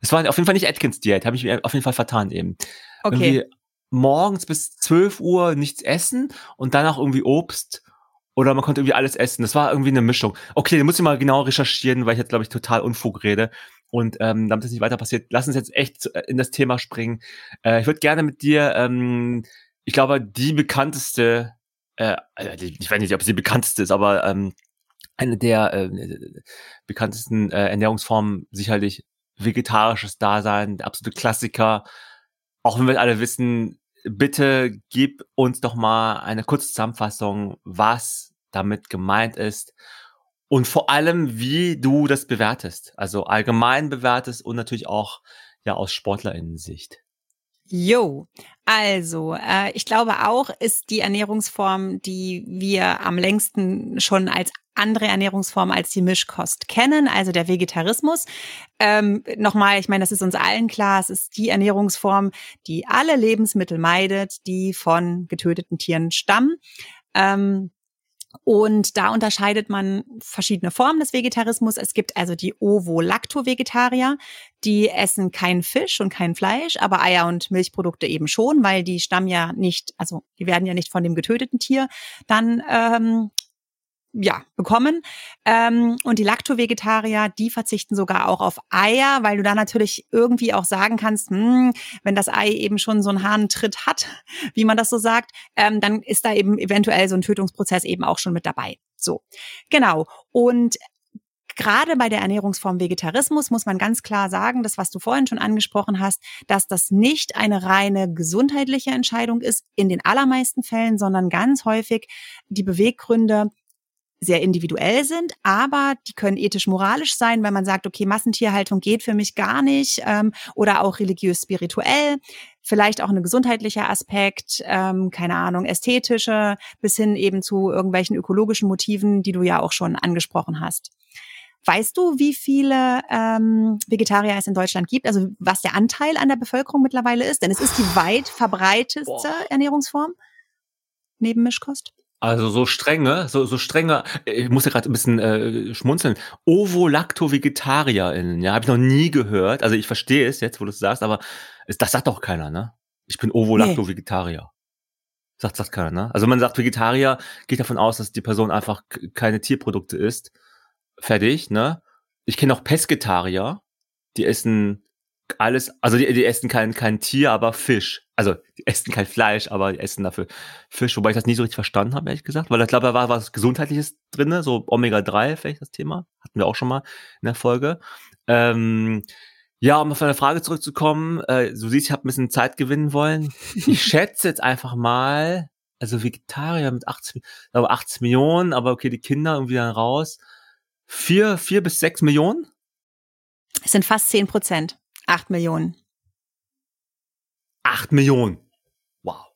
Es war auf jeden Fall nicht Atkins Diät, habe ich mir auf jeden Fall vertan eben. Okay. Irgendwie morgens bis 12 Uhr nichts essen und danach irgendwie Obst oder man konnte irgendwie alles essen. Das war irgendwie eine Mischung. Okay, dann muss ich mal genau recherchieren, weil ich jetzt glaube ich total Unfug rede. Und ähm, damit das nicht weiter passiert, lass uns jetzt echt in das Thema springen. Äh, ich würde gerne mit dir, ähm, ich glaube, die bekannteste, äh, also ich weiß nicht, ob sie die bekannteste ist, aber ähm, eine der äh, bekanntesten äh, Ernährungsformen sicherlich vegetarisches Dasein, der absolute Klassiker. Auch wenn wir alle wissen, bitte gib uns doch mal eine kurze Zusammenfassung, was damit gemeint ist und vor allem, wie du das bewertest. Also allgemein bewertest und natürlich auch ja aus Sportlerinnen-Sicht. Jo, also äh, ich glaube auch, ist die Ernährungsform, die wir am längsten schon als andere Ernährungsform als die Mischkost kennen, also der Vegetarismus. Ähm, Nochmal, ich meine, das ist uns allen klar, es ist die Ernährungsform, die alle Lebensmittel meidet, die von getöteten Tieren stammen. Ähm, und da unterscheidet man verschiedene Formen des Vegetarismus. Es gibt also die Ovo-Lacto-Vegetarier, die essen kein Fisch und kein Fleisch, aber Eier und Milchprodukte eben schon, weil die stammen ja nicht, also die werden ja nicht von dem getöteten Tier dann ähm, ja, bekommen. Ähm, und die Lacto-Vegetarier, die verzichten sogar auch auf Eier, weil du da natürlich irgendwie auch sagen kannst, hm, wenn das Ei eben schon so einen Hahntritt hat, wie man das so sagt, ähm, dann ist da eben eventuell so ein Tötungsprozess eben auch schon mit dabei. So, genau. Und Gerade bei der Ernährungsform Vegetarismus muss man ganz klar sagen, das, was du vorhin schon angesprochen hast, dass das nicht eine reine gesundheitliche Entscheidung ist in den allermeisten Fällen, sondern ganz häufig die Beweggründe sehr individuell sind, aber die können ethisch-moralisch sein, wenn man sagt, okay, Massentierhaltung geht für mich gar nicht ähm, oder auch religiös-spirituell, vielleicht auch ein gesundheitlicher Aspekt, ähm, keine Ahnung, ästhetische, bis hin eben zu irgendwelchen ökologischen Motiven, die du ja auch schon angesprochen hast. Weißt du, wie viele ähm, Vegetarier es in Deutschland gibt? Also was der Anteil an der Bevölkerung mittlerweile ist? Denn es ist die weit verbreiteste Boah. Ernährungsform neben Mischkost. Also so strenge, so, so strenge, ich muss ja gerade ein bisschen äh, schmunzeln, Ovo-Lacto-VegetarierInnen, ja, habe ich noch nie gehört. Also ich verstehe es jetzt, wo du es sagst, aber es, das sagt doch keiner, ne? Ich bin Ovo-Lacto-Vegetarier. Sagt, sagt keiner, ne? Also man sagt Vegetarier, geht davon aus, dass die Person einfach keine Tierprodukte isst fertig, ne? Ich kenne auch Pesketarier, die essen alles, also die, die essen kein, kein Tier, aber Fisch. Also die essen kein Fleisch, aber die essen dafür Fisch, wobei ich das nie so richtig verstanden habe, ehrlich gesagt, weil ich glaube, da war was Gesundheitliches drinne, so Omega-3 vielleicht das Thema. Hatten wir auch schon mal in der Folge. Ähm, ja, um auf eine Frage zurückzukommen, äh, du siehst, ich habe ein bisschen Zeit gewinnen wollen. Ich schätze jetzt einfach mal, also Vegetarier mit 80, aber 80 Millionen, aber okay, die Kinder irgendwie dann raus. Vier, vier bis sechs Millionen? Es sind fast zehn Prozent. Acht Millionen. Acht Millionen. Wow.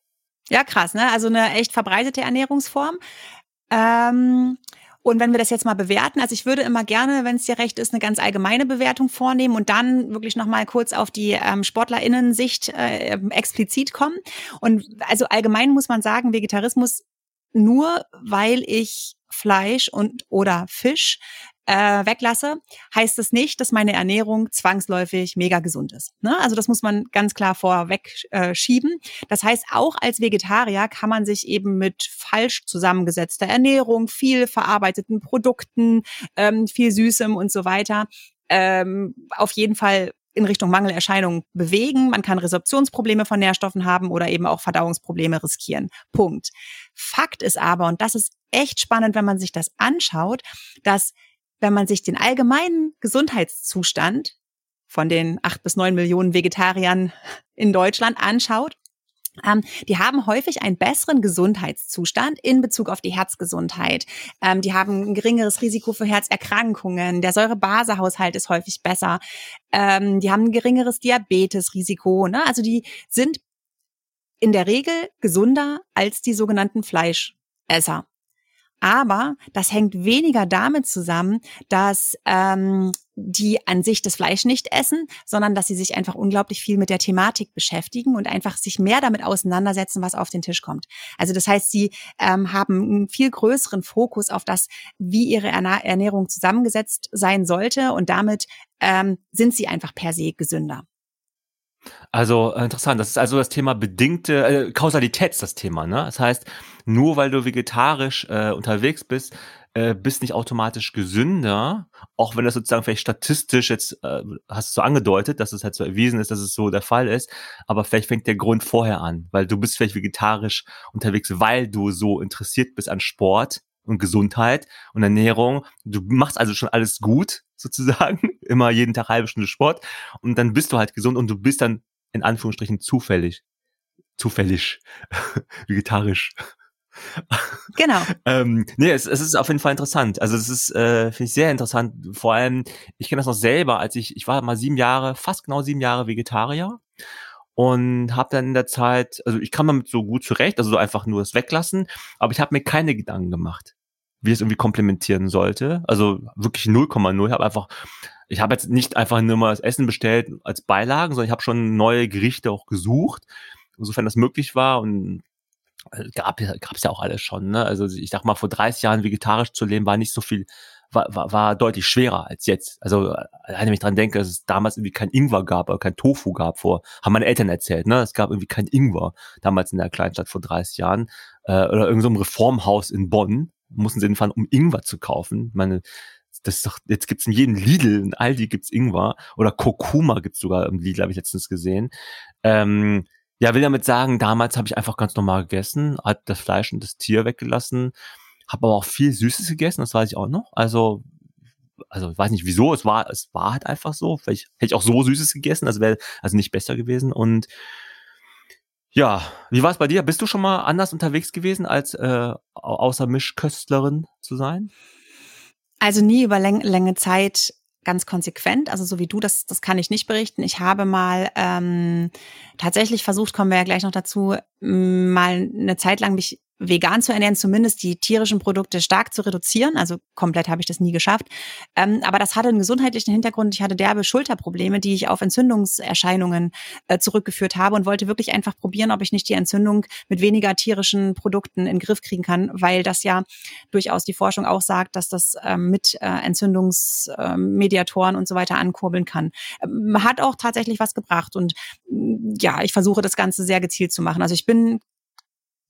Ja, krass, ne? Also eine echt verbreitete Ernährungsform. Ähm, und wenn wir das jetzt mal bewerten, also ich würde immer gerne, wenn es dir recht ist, eine ganz allgemeine Bewertung vornehmen und dann wirklich nochmal kurz auf die ähm, SportlerInnen-Sicht äh, explizit kommen. Und also allgemein muss man sagen, Vegetarismus nur, weil ich Fleisch und oder Fisch äh, weglasse, heißt es nicht, dass meine Ernährung zwangsläufig mega gesund ist. Ne? Also das muss man ganz klar vorweg äh, schieben. Das heißt, auch als Vegetarier kann man sich eben mit falsch zusammengesetzter Ernährung, viel verarbeiteten Produkten, ähm, viel Süßem und so weiter ähm, auf jeden Fall in Richtung Mangelerscheinungen bewegen. Man kann Resorptionsprobleme von Nährstoffen haben oder eben auch Verdauungsprobleme riskieren. Punkt. Fakt ist aber, und das ist echt spannend, wenn man sich das anschaut, dass wenn man sich den allgemeinen Gesundheitszustand von den acht bis neun Millionen Vegetariern in Deutschland anschaut, ähm, die haben häufig einen besseren Gesundheitszustand in Bezug auf die Herzgesundheit. Ähm, die haben ein geringeres Risiko für Herzerkrankungen. Der Säurebasehaushalt ist häufig besser. Ähm, die haben ein geringeres Diabetesrisiko. Ne? Also die sind in der Regel gesunder als die sogenannten Fleischesser. Aber das hängt weniger damit zusammen, dass ähm, die an sich das Fleisch nicht essen, sondern dass sie sich einfach unglaublich viel mit der Thematik beschäftigen und einfach sich mehr damit auseinandersetzen, was auf den Tisch kommt. Also das heißt, sie ähm, haben einen viel größeren Fokus auf das, wie ihre Ernährung zusammengesetzt sein sollte und damit ähm, sind sie einfach per se gesünder. Also äh, interessant, das ist also das Thema bedingte, äh, Kausalität ist das Thema, ne? Das heißt, nur weil du vegetarisch äh, unterwegs bist, äh, bist nicht automatisch gesünder, auch wenn das sozusagen vielleicht statistisch jetzt, äh, hast du so angedeutet, dass es halt so erwiesen ist, dass es so der Fall ist, aber vielleicht fängt der Grund vorher an, weil du bist vielleicht vegetarisch unterwegs, weil du so interessiert bist an Sport und Gesundheit und Ernährung. Du machst also schon alles gut, sozusagen, immer jeden Tag halbe Stunde Sport und dann bist du halt gesund und du bist dann in Anführungsstrichen zufällig, zufällig, vegetarisch. Genau. ähm, nee, es, es ist auf jeden Fall interessant. Also es ist, äh, finde ich sehr interessant. Vor allem, ich kenne das noch selber, als ich, ich war mal sieben Jahre, fast genau sieben Jahre Vegetarier und habe dann in der Zeit, also ich kam damit so gut zurecht, also so einfach nur das weglassen, aber ich habe mir keine Gedanken gemacht wie es irgendwie komplementieren sollte. Also wirklich 0,0. Ich habe einfach, ich habe jetzt nicht einfach nur mal das Essen bestellt als Beilagen, sondern ich habe schon neue Gerichte auch gesucht, insofern das möglich war und äh, gab es ja auch alles schon. Ne? Also ich sag mal, vor 30 Jahren vegetarisch zu leben war nicht so viel, war, war, war deutlich schwerer als jetzt. Also alleine wenn ich dran denke, dass es damals irgendwie kein Ingwer gab oder kein Tofu gab vor, haben meine Eltern erzählt, ne? Es gab irgendwie kein Ingwer damals in der Kleinstadt vor 30 Jahren äh, oder irgendeinem so Reformhaus in Bonn mussten sie hinfahren, um Ingwer zu kaufen. Ich meine, das ist doch, jetzt gibt's in jedem Lidl, in Aldi gibt's Ingwer oder Kurkuma gibt's sogar im Lidl, habe ich letztens gesehen. Ähm, ja, will damit sagen, damals habe ich einfach ganz normal gegessen, hat das Fleisch und das Tier weggelassen, habe aber auch viel Süßes gegessen, das weiß ich auch noch. Also also ich weiß nicht wieso, es war es war halt einfach so. Vielleicht hätte ich auch so Süßes gegessen, das wäre also nicht besser gewesen und ja, wie war es bei dir? Bist du schon mal anders unterwegs gewesen, als äh, außer Mischköstlerin zu sein? Also nie über läng lange Zeit ganz konsequent, also so wie du, das, das kann ich nicht berichten. Ich habe mal ähm, tatsächlich versucht, kommen wir ja gleich noch dazu, mal eine Zeit lang mich vegan zu ernähren, zumindest die tierischen Produkte stark zu reduzieren. Also komplett habe ich das nie geschafft. Ähm, aber das hatte einen gesundheitlichen Hintergrund. Ich hatte derbe Schulterprobleme, die ich auf Entzündungserscheinungen äh, zurückgeführt habe und wollte wirklich einfach probieren, ob ich nicht die Entzündung mit weniger tierischen Produkten in den Griff kriegen kann, weil das ja durchaus die Forschung auch sagt, dass das ähm, mit äh, Entzündungsmediatoren ähm, und so weiter ankurbeln kann. Ähm, hat auch tatsächlich was gebracht und ja, ich versuche das Ganze sehr gezielt zu machen. Also ich bin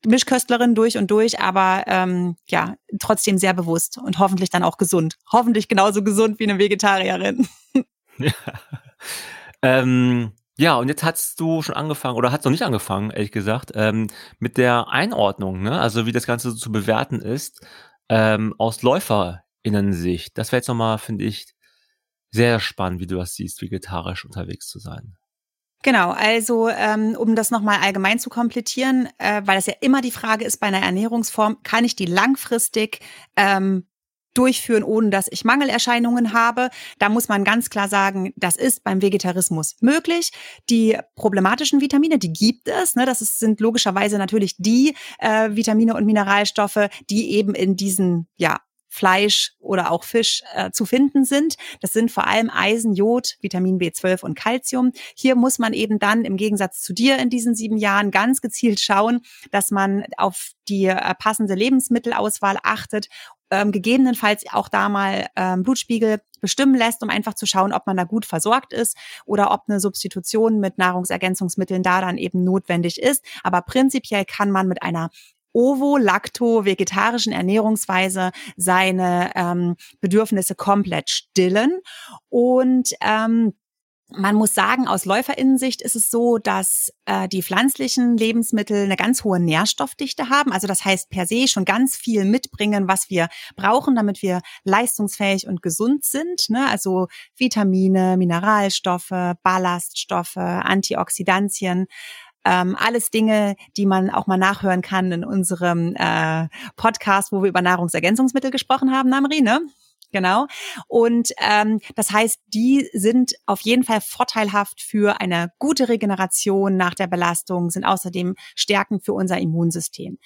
Mischköstlerin durch und durch, aber ähm, ja, trotzdem sehr bewusst und hoffentlich dann auch gesund. Hoffentlich genauso gesund wie eine Vegetarierin. Ja. Ähm, ja, und jetzt hast du schon angefangen, oder hast noch nicht angefangen, ehrlich gesagt, ähm, mit der Einordnung, ne? Also wie das Ganze so zu bewerten ist, ähm, aus LäuferInnen-Sicht. Das wäre jetzt nochmal, finde ich, sehr spannend, wie du das siehst, vegetarisch unterwegs zu sein. Genau, also ähm, um das nochmal allgemein zu komplettieren, äh, weil es ja immer die Frage ist bei einer Ernährungsform, kann ich die langfristig ähm, durchführen, ohne dass ich Mangelerscheinungen habe. Da muss man ganz klar sagen, das ist beim Vegetarismus möglich. Die problematischen Vitamine, die gibt es. Ne? Das ist, sind logischerweise natürlich die äh, Vitamine und Mineralstoffe, die eben in diesen ja, Fleisch oder auch Fisch äh, zu finden sind. Das sind vor allem Eisen, Jod, Vitamin B12 und Calcium. Hier muss man eben dann im Gegensatz zu dir in diesen sieben Jahren ganz gezielt schauen, dass man auf die äh, passende Lebensmittelauswahl achtet ähm, gegebenenfalls auch da mal ähm, Blutspiegel bestimmen lässt, um einfach zu schauen, ob man da gut versorgt ist oder ob eine Substitution mit Nahrungsergänzungsmitteln da dann eben notwendig ist. Aber prinzipiell kann man mit einer ovo-lacto-vegetarischen Ernährungsweise seine ähm, Bedürfnisse komplett stillen. Und ähm, man muss sagen, aus Läuferinnensicht ist es so, dass äh, die pflanzlichen Lebensmittel eine ganz hohe Nährstoffdichte haben. Also das heißt per se schon ganz viel mitbringen, was wir brauchen, damit wir leistungsfähig und gesund sind. Ne? Also Vitamine, Mineralstoffe, Ballaststoffe, Antioxidantien. Ähm, alles Dinge, die man auch mal nachhören kann in unserem äh, Podcast, wo wir über Nahrungsergänzungsmittel gesprochen haben, Namri, ne? Genau. Und ähm, das heißt, die sind auf jeden Fall vorteilhaft für eine gute Regeneration nach der Belastung, sind außerdem stärkend für unser Immunsystem.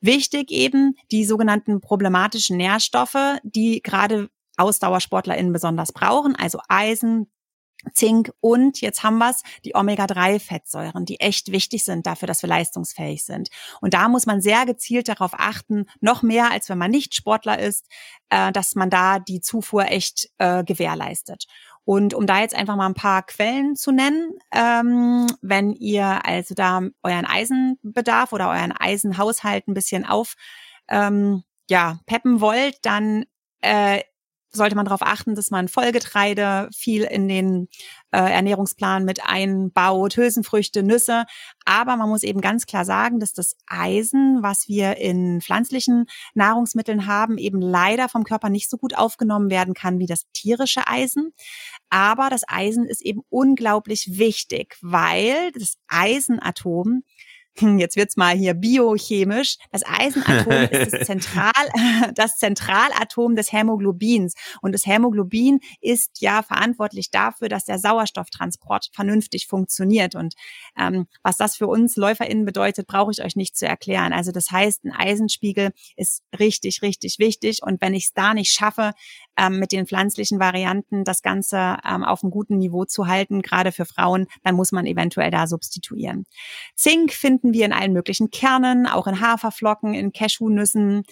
Wichtig eben die sogenannten problematischen Nährstoffe, die gerade AusdauersportlerInnen besonders brauchen, also Eisen, Zink und jetzt haben wir's, die Omega-3-Fettsäuren, die echt wichtig sind dafür, dass wir leistungsfähig sind. Und da muss man sehr gezielt darauf achten, noch mehr als wenn man nicht Sportler ist, äh, dass man da die Zufuhr echt äh, gewährleistet. Und um da jetzt einfach mal ein paar Quellen zu nennen, ähm, wenn ihr also da euren Eisenbedarf oder euren Eisenhaushalt ein bisschen auf ähm, ja, peppen wollt, dann äh, sollte man darauf achten, dass man Vollgetreide viel in den äh, Ernährungsplan mit einbaut, Hülsenfrüchte, Nüsse. Aber man muss eben ganz klar sagen, dass das Eisen, was wir in pflanzlichen Nahrungsmitteln haben, eben leider vom Körper nicht so gut aufgenommen werden kann wie das tierische Eisen. Aber das Eisen ist eben unglaublich wichtig, weil das Eisenatom jetzt wird's mal hier biochemisch. Das Eisenatom ist das, Zentral, das Zentralatom des Hämoglobins. Und das Hämoglobin ist ja verantwortlich dafür, dass der Sauerstofftransport vernünftig funktioniert. Und ähm, was das für uns LäuferInnen bedeutet, brauche ich euch nicht zu erklären. Also das heißt, ein Eisenspiegel ist richtig, richtig wichtig. Und wenn ich es da nicht schaffe, ähm, mit den pflanzlichen Varianten das Ganze ähm, auf einem guten Niveau zu halten, gerade für Frauen, dann muss man eventuell da substituieren. Zink finden finden wir in allen möglichen Kernen, auch in Haferflocken, in Cashewnüssen,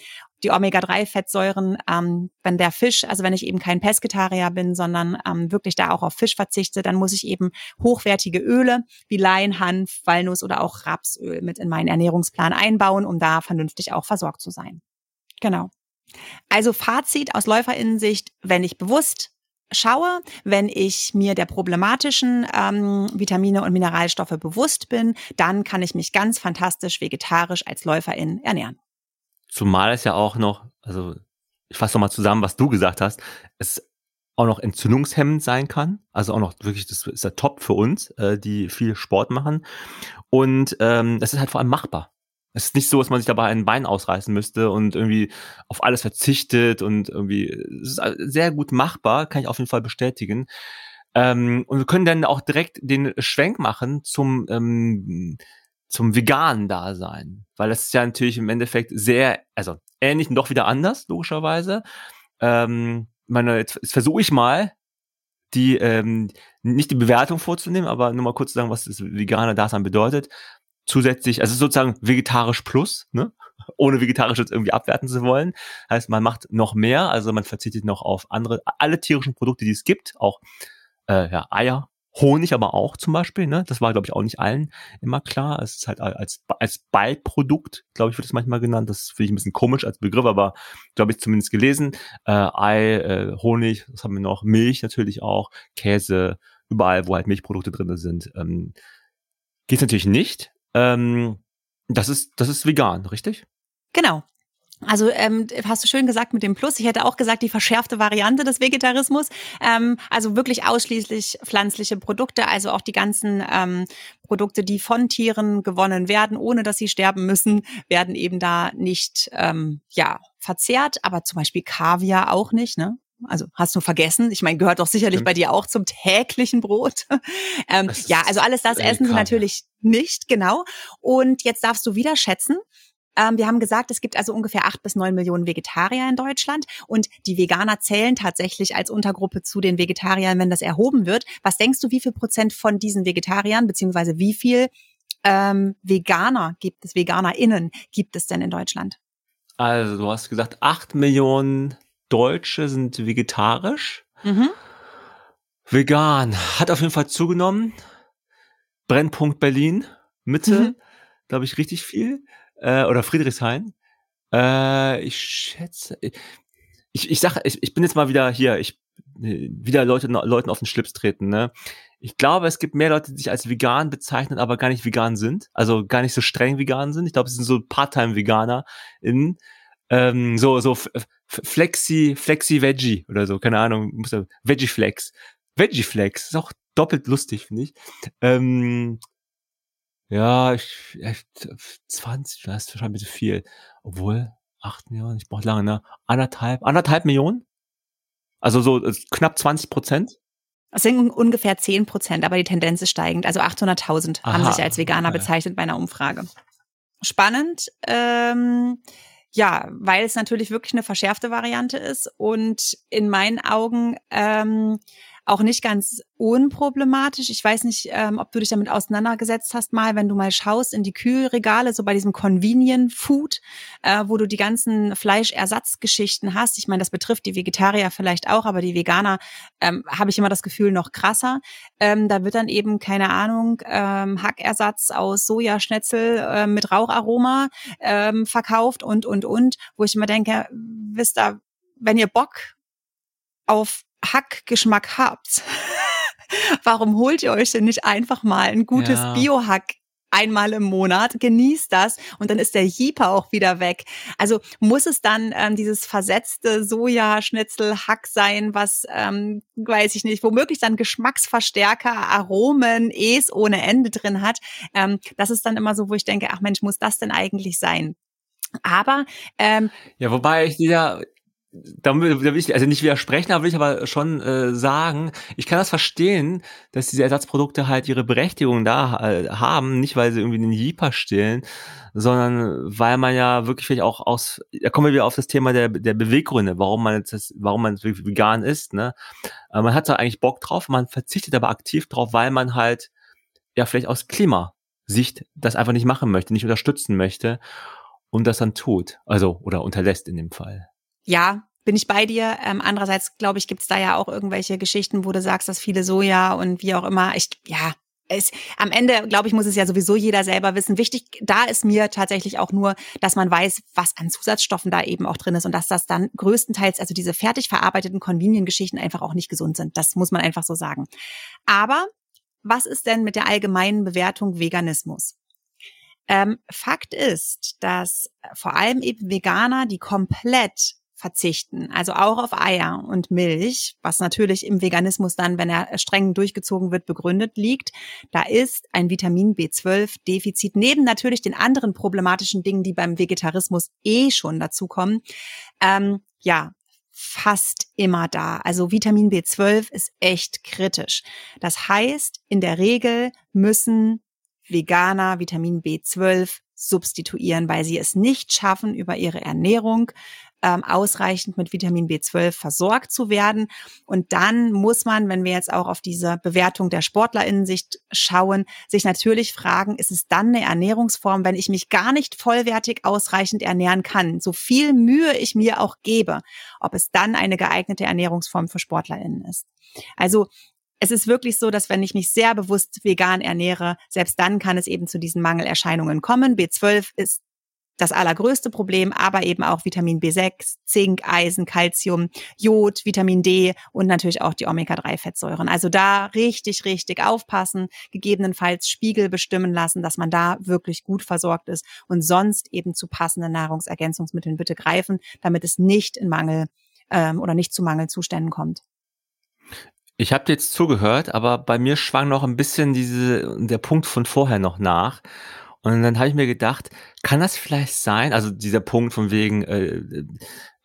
die Omega-3-Fettsäuren, ähm, wenn der Fisch, also wenn ich eben kein Pesketarier bin, sondern ähm, wirklich da auch auf Fisch verzichte, dann muss ich eben hochwertige Öle wie Lein, Hanf, Walnuss oder auch Rapsöl mit in meinen Ernährungsplan einbauen, um da vernünftig auch versorgt zu sein. Genau. Also Fazit aus Läuferinnensicht, wenn ich bewusst schaue, wenn ich mir der problematischen ähm, Vitamine und Mineralstoffe bewusst bin, dann kann ich mich ganz fantastisch vegetarisch als Läuferin ernähren. Zumal es ja auch noch, also ich fasse nochmal zusammen, was du gesagt hast, es auch noch entzündungshemmend sein kann. Also auch noch wirklich, das ist der Top für uns, äh, die viel Sport machen. Und ähm, das ist halt vor allem machbar. Es ist nicht so, dass man sich dabei ein Bein ausreißen müsste und irgendwie auf alles verzichtet und irgendwie, es ist sehr gut machbar, kann ich auf jeden Fall bestätigen. Ähm, und wir können dann auch direkt den Schwenk machen zum, ähm, zum veganen Dasein, weil das ist ja natürlich im Endeffekt sehr, also ähnlich und doch wieder anders, logischerweise. Ähm, meine, jetzt, jetzt versuche ich mal, die, ähm, nicht die Bewertung vorzunehmen, aber nur mal kurz zu sagen, was das vegane Dasein bedeutet zusätzlich, also sozusagen vegetarisch plus, ne? ohne vegetarisch jetzt irgendwie abwerten zu wollen. Heißt, man macht noch mehr, also man verzichtet noch auf andere, alle tierischen Produkte, die es gibt, auch äh, ja, Eier Honig aber auch zum Beispiel, ne? Das war, glaube ich, auch nicht allen immer klar. Es ist halt als, als Beiprodukt, glaube ich, wird es manchmal genannt. Das finde ich ein bisschen komisch als Begriff, aber glaube ich zumindest gelesen. Äh, Ei, äh, Honig, was haben wir noch? Milch natürlich auch, Käse, überall, wo halt Milchprodukte drin sind. Ähm, Geht natürlich nicht. Ähm, das ist, das ist vegan, richtig? Genau. Also ähm, hast du schön gesagt mit dem Plus. Ich hätte auch gesagt, die verschärfte Variante des Vegetarismus. Ähm, also wirklich ausschließlich pflanzliche Produkte, also auch die ganzen ähm, Produkte, die von Tieren gewonnen werden, ohne dass sie sterben müssen, werden eben da nicht ähm, ja verzehrt. Aber zum Beispiel Kaviar auch nicht. Ne? Also hast du vergessen? Ich meine, gehört doch sicherlich Stimmt. bei dir auch zum täglichen Brot. ähm, ja, also alles das essen sie natürlich nicht, genau. Und jetzt darfst du wieder schätzen, ähm, wir haben gesagt, es gibt also ungefähr acht bis neun Millionen Vegetarier in Deutschland und die Veganer zählen tatsächlich als Untergruppe zu den Vegetariern, wenn das erhoben wird. Was denkst du, wie viel Prozent von diesen Vegetariern beziehungsweise wie viel ähm, Veganer gibt es, VeganerInnen gibt es denn in Deutschland? Also du hast gesagt, acht Millionen Deutsche sind vegetarisch. Mhm. Vegan hat auf jeden Fall zugenommen. Brennpunkt Berlin, Mitte, mhm. glaube ich, richtig viel äh, oder Friedrichshain. Äh, ich schätze, ich, ich sag, ich, ich bin jetzt mal wieder hier, ich wieder Leute, Leuten auf den Schlips treten, ne? Ich glaube, es gibt mehr Leute, die sich als vegan bezeichnen, aber gar nicht vegan sind. Also gar nicht so streng vegan sind. Ich glaube, es sind so Part-Time-Veganer in ähm, so, so Flexi, Flexi Veggie oder so, keine Ahnung, Veggie Flex. Veggie Flex, ist auch doppelt lustig, finde ich. Ähm, ja, ich, ich 20, das ist wahrscheinlich ein bisschen viel. Obwohl, 8 Millionen, ich brauche lange, ne? Anderthalb, anderthalb Millionen? Also so äh, knapp 20 Prozent? Es sind ungefähr 10 Prozent, aber die Tendenz ist steigend. Also 800.000 haben sich als Veganer bezeichnet bei einer Umfrage. Spannend, ähm, ja, weil es natürlich wirklich eine verschärfte Variante ist und in meinen Augen ähm, auch nicht ganz unproblematisch. Ich weiß nicht, ähm, ob du dich damit auseinandergesetzt hast, mal, wenn du mal schaust in die Kühlregale, so bei diesem Convenient Food, äh, wo du die ganzen Fleischersatzgeschichten hast. Ich meine, das betrifft die Vegetarier vielleicht auch, aber die Veganer ähm, habe ich immer das Gefühl noch krasser. Ähm, da wird dann eben, keine Ahnung, ähm, Hackersatz aus Sojaschnetzel äh, mit Raucharoma ähm, verkauft und, und, und, wo ich immer denke, wisst ihr, wenn ihr Bock auf Hackgeschmack habt, warum holt ihr euch denn nicht einfach mal ein gutes ja. Biohack einmal im Monat, genießt das und dann ist der Jeeper auch wieder weg. Also muss es dann ähm, dieses versetzte Sojaschnitzel-Hack sein, was, ähm, weiß ich nicht, womöglich dann Geschmacksverstärker, Aromen, Es ohne Ende drin hat. Ähm, das ist dann immer so, wo ich denke, ach Mensch, muss das denn eigentlich sein? Aber ähm, ja, wobei ich dieser da will ich also nicht widersprechen, aber will ich aber schon äh, sagen, ich kann das verstehen, dass diese Ersatzprodukte halt ihre Berechtigung da äh, haben, nicht weil sie irgendwie den Jeeper stehlen, sondern weil man ja wirklich vielleicht auch aus, da kommen wir wieder auf das Thema der, der Beweggründe, warum man jetzt das, warum man jetzt vegan ist, ne? Äh, man hat da eigentlich Bock drauf, man verzichtet aber aktiv drauf, weil man halt ja vielleicht aus Klimasicht das einfach nicht machen möchte, nicht unterstützen möchte und das dann tut, also oder unterlässt in dem Fall. Ja, bin ich bei dir. Ähm, andererseits, glaube ich, gibt es da ja auch irgendwelche Geschichten, wo du sagst, dass viele Soja und wie auch immer. Ich, ja, es, am Ende, glaube ich, muss es ja sowieso jeder selber wissen. Wichtig, da ist mir tatsächlich auch nur, dass man weiß, was an Zusatzstoffen da eben auch drin ist und dass das dann größtenteils, also diese fertig verarbeiteten Convenient-Geschichten einfach auch nicht gesund sind. Das muss man einfach so sagen. Aber was ist denn mit der allgemeinen Bewertung Veganismus? Ähm, Fakt ist, dass vor allem eben Veganer, die komplett verzichten. Also auch auf Eier und Milch, was natürlich im Veganismus dann, wenn er streng durchgezogen wird, begründet liegt. Da ist ein Vitamin B12-Defizit neben natürlich den anderen problematischen Dingen, die beim Vegetarismus eh schon dazukommen. Ähm, ja, fast immer da. Also Vitamin B12 ist echt kritisch. Das heißt, in der Regel müssen Veganer Vitamin B12 substituieren, weil sie es nicht schaffen, über ihre Ernährung ähm, ausreichend mit Vitamin B12 versorgt zu werden. Und dann muss man, wenn wir jetzt auch auf diese Bewertung der Sportlerinnensicht schauen, sich natürlich fragen, ist es dann eine Ernährungsform, wenn ich mich gar nicht vollwertig ausreichend ernähren kann, so viel Mühe ich mir auch gebe, ob es dann eine geeignete Ernährungsform für Sportlerinnen ist. Also es ist wirklich so, dass wenn ich mich sehr bewusst vegan ernähre, selbst dann kann es eben zu diesen Mangelerscheinungen kommen. B12 ist das allergrößte Problem, aber eben auch Vitamin B6, Zink, Eisen, Calcium, Jod, Vitamin D und natürlich auch die Omega-3-Fettsäuren. Also da richtig, richtig aufpassen, gegebenenfalls Spiegel bestimmen lassen, dass man da wirklich gut versorgt ist und sonst eben zu passenden Nahrungsergänzungsmitteln bitte greifen, damit es nicht in Mangel ähm, oder nicht zu Mangelzuständen kommt. Ich habe jetzt zugehört, aber bei mir schwang noch ein bisschen diese der Punkt von vorher noch nach. Und dann habe ich mir gedacht, kann das vielleicht sein, also dieser Punkt von wegen äh,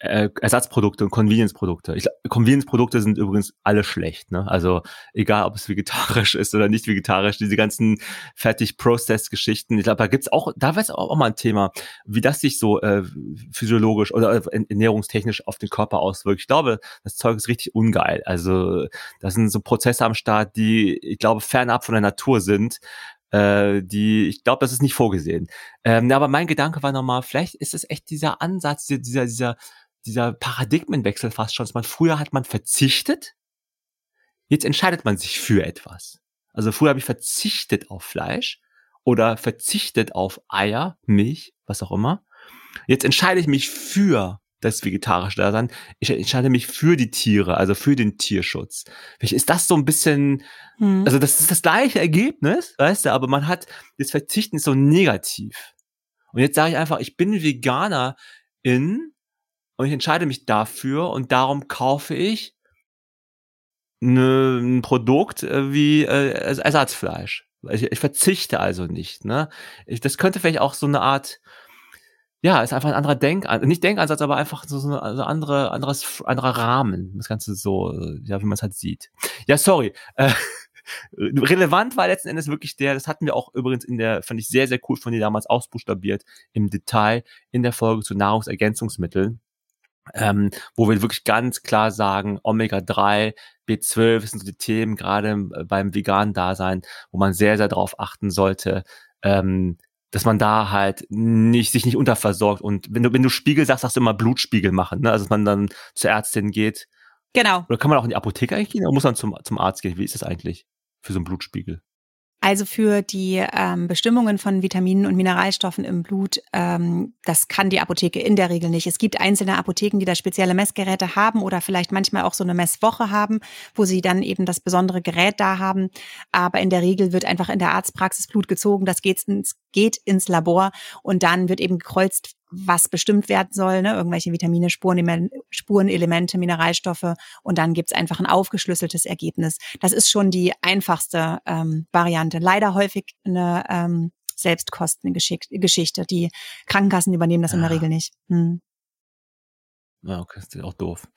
äh, Ersatzprodukte und Convenience-Produkte. Convenience-Produkte sind übrigens alle schlecht. Ne? Also egal, ob es vegetarisch ist oder nicht vegetarisch, diese ganzen fertig Processed-Geschichten. Ich glaube, da gibt's auch, da wäre es auch, auch mal ein Thema, wie das sich so äh, physiologisch oder äh, ernährungstechnisch auf den Körper auswirkt. Ich glaube, das Zeug ist richtig ungeil. Also das sind so Prozesse am Start, die, ich glaube, fernab von der Natur sind äh, die, ich glaube, das ist nicht vorgesehen. Ähm, aber mein Gedanke war nochmal, vielleicht ist es echt dieser Ansatz, dieser, dieser, dieser Paradigmenwechsel fast schon. Man, früher hat man verzichtet, jetzt entscheidet man sich für etwas. Also früher habe ich verzichtet auf Fleisch oder verzichtet auf Eier, Milch, was auch immer. Jetzt entscheide ich mich für das vegetarische Dasein. Ich entscheide mich für die Tiere, also für den Tierschutz. Vielleicht ist das so ein bisschen, hm. also das ist das gleiche Ergebnis, weißt du, aber man hat, das Verzichten ist so negativ. Und jetzt sage ich einfach, ich bin Veganer in und ich entscheide mich dafür und darum kaufe ich ne, ein Produkt äh, wie äh, Ersatzfleisch. Ich, ich verzichte also nicht. Ne? Ich, das könnte vielleicht auch so eine Art ja, ist einfach ein anderer Denkansatz, nicht Denkansatz, aber einfach so, so also andere, anderes, anderer Rahmen. Das Ganze so, ja, wie man es halt sieht. Ja, sorry. Äh, relevant war letzten Endes wirklich der, das hatten wir auch übrigens in der, fand ich sehr, sehr cool von dir damals ausbuchstabiert, im Detail in der Folge zu Nahrungsergänzungsmitteln. Ähm, wo wir wirklich ganz klar sagen, Omega-3, B12 sind so die Themen, gerade beim veganen Dasein, wo man sehr, sehr darauf achten sollte, ähm, dass man da halt nicht, sich nicht unterversorgt. Und wenn du, wenn du Spiegel sagst, sagst du immer Blutspiegel machen, ne? Also dass man dann zur Ärztin geht. Genau. Oder kann man auch in die Apotheke eigentlich gehen oder muss man zum, zum Arzt gehen? Wie ist das eigentlich für so einen Blutspiegel? Also für die ähm, Bestimmungen von Vitaminen und Mineralstoffen im Blut, ähm, das kann die Apotheke in der Regel nicht. Es gibt einzelne Apotheken, die da spezielle Messgeräte haben oder vielleicht manchmal auch so eine Messwoche haben, wo sie dann eben das besondere Gerät da haben. Aber in der Regel wird einfach in der Arztpraxis Blut gezogen, das geht ins, geht ins Labor und dann wird eben gekreuzt, was bestimmt werden soll, ne? irgendwelche Vitamine, Spurenelemente, Mineralstoffe und dann gibt's einfach ein aufgeschlüsseltes Ergebnis. Das ist schon die einfachste ähm, Variante. Leider häufig eine ähm, Selbstkostengeschichte. Die Krankenkassen übernehmen das ja. in der Regel nicht. Hm. Ja, okay, ist auch doof.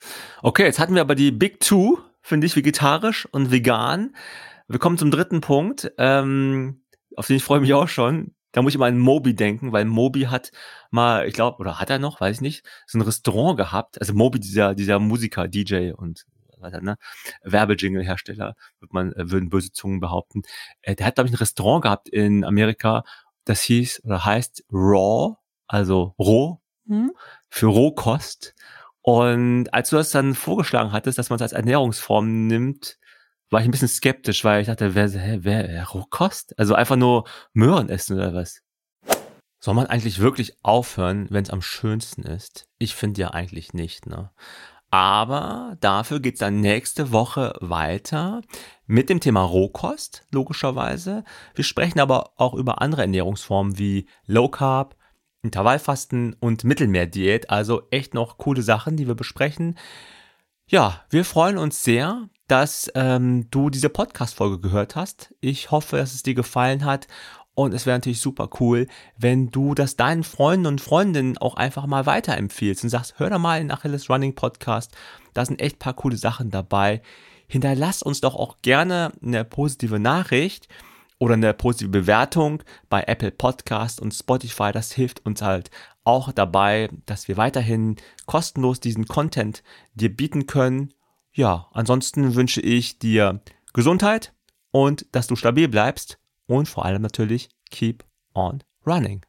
Okay, jetzt hatten wir aber die Big Two, finde ich, vegetarisch und vegan. Wir kommen zum dritten Punkt, ähm, auf den ich freue mich auch schon. Da muss ich mal an Moby denken, weil Moby hat mal, ich glaube, oder hat er noch, weiß ich nicht, so ein Restaurant gehabt. Also Moby, dieser, dieser Musiker, DJ und weiter, ne? Werbejingle-Hersteller, wird man, äh, würden böse Zungen behaupten. Äh, der hat, glaube ich, ein Restaurant gehabt in Amerika, das hieß oder heißt Raw, also roh, hm? für Rohkost. Und als du das dann vorgeschlagen hattest, dass man es als Ernährungsform nimmt, war ich ein bisschen skeptisch, weil ich dachte, wer, hä, wer, Rohkost? Also einfach nur Möhren essen oder was? Soll man eigentlich wirklich aufhören, wenn es am schönsten ist? Ich finde ja eigentlich nicht, ne? Aber dafür geht's dann nächste Woche weiter mit dem Thema Rohkost, logischerweise. Wir sprechen aber auch über andere Ernährungsformen wie Low Carb, Intervallfasten und Mittelmeerdiät. Also echt noch coole Sachen, die wir besprechen. Ja, wir freuen uns sehr, dass ähm, du diese Podcast-Folge gehört hast. Ich hoffe, dass es dir gefallen hat. Und es wäre natürlich super cool, wenn du das deinen Freunden und Freundinnen auch einfach mal weiterempfiehlst und sagst, hör doch mal den Achilles Running Podcast. Da sind echt paar coole Sachen dabei. Hinterlass uns doch auch gerne eine positive Nachricht oder eine positive Bewertung bei Apple Podcast und Spotify. Das hilft uns halt auch dabei, dass wir weiterhin kostenlos diesen Content dir bieten können ja, ansonsten wünsche ich dir Gesundheit und dass du stabil bleibst und vor allem natürlich keep on running.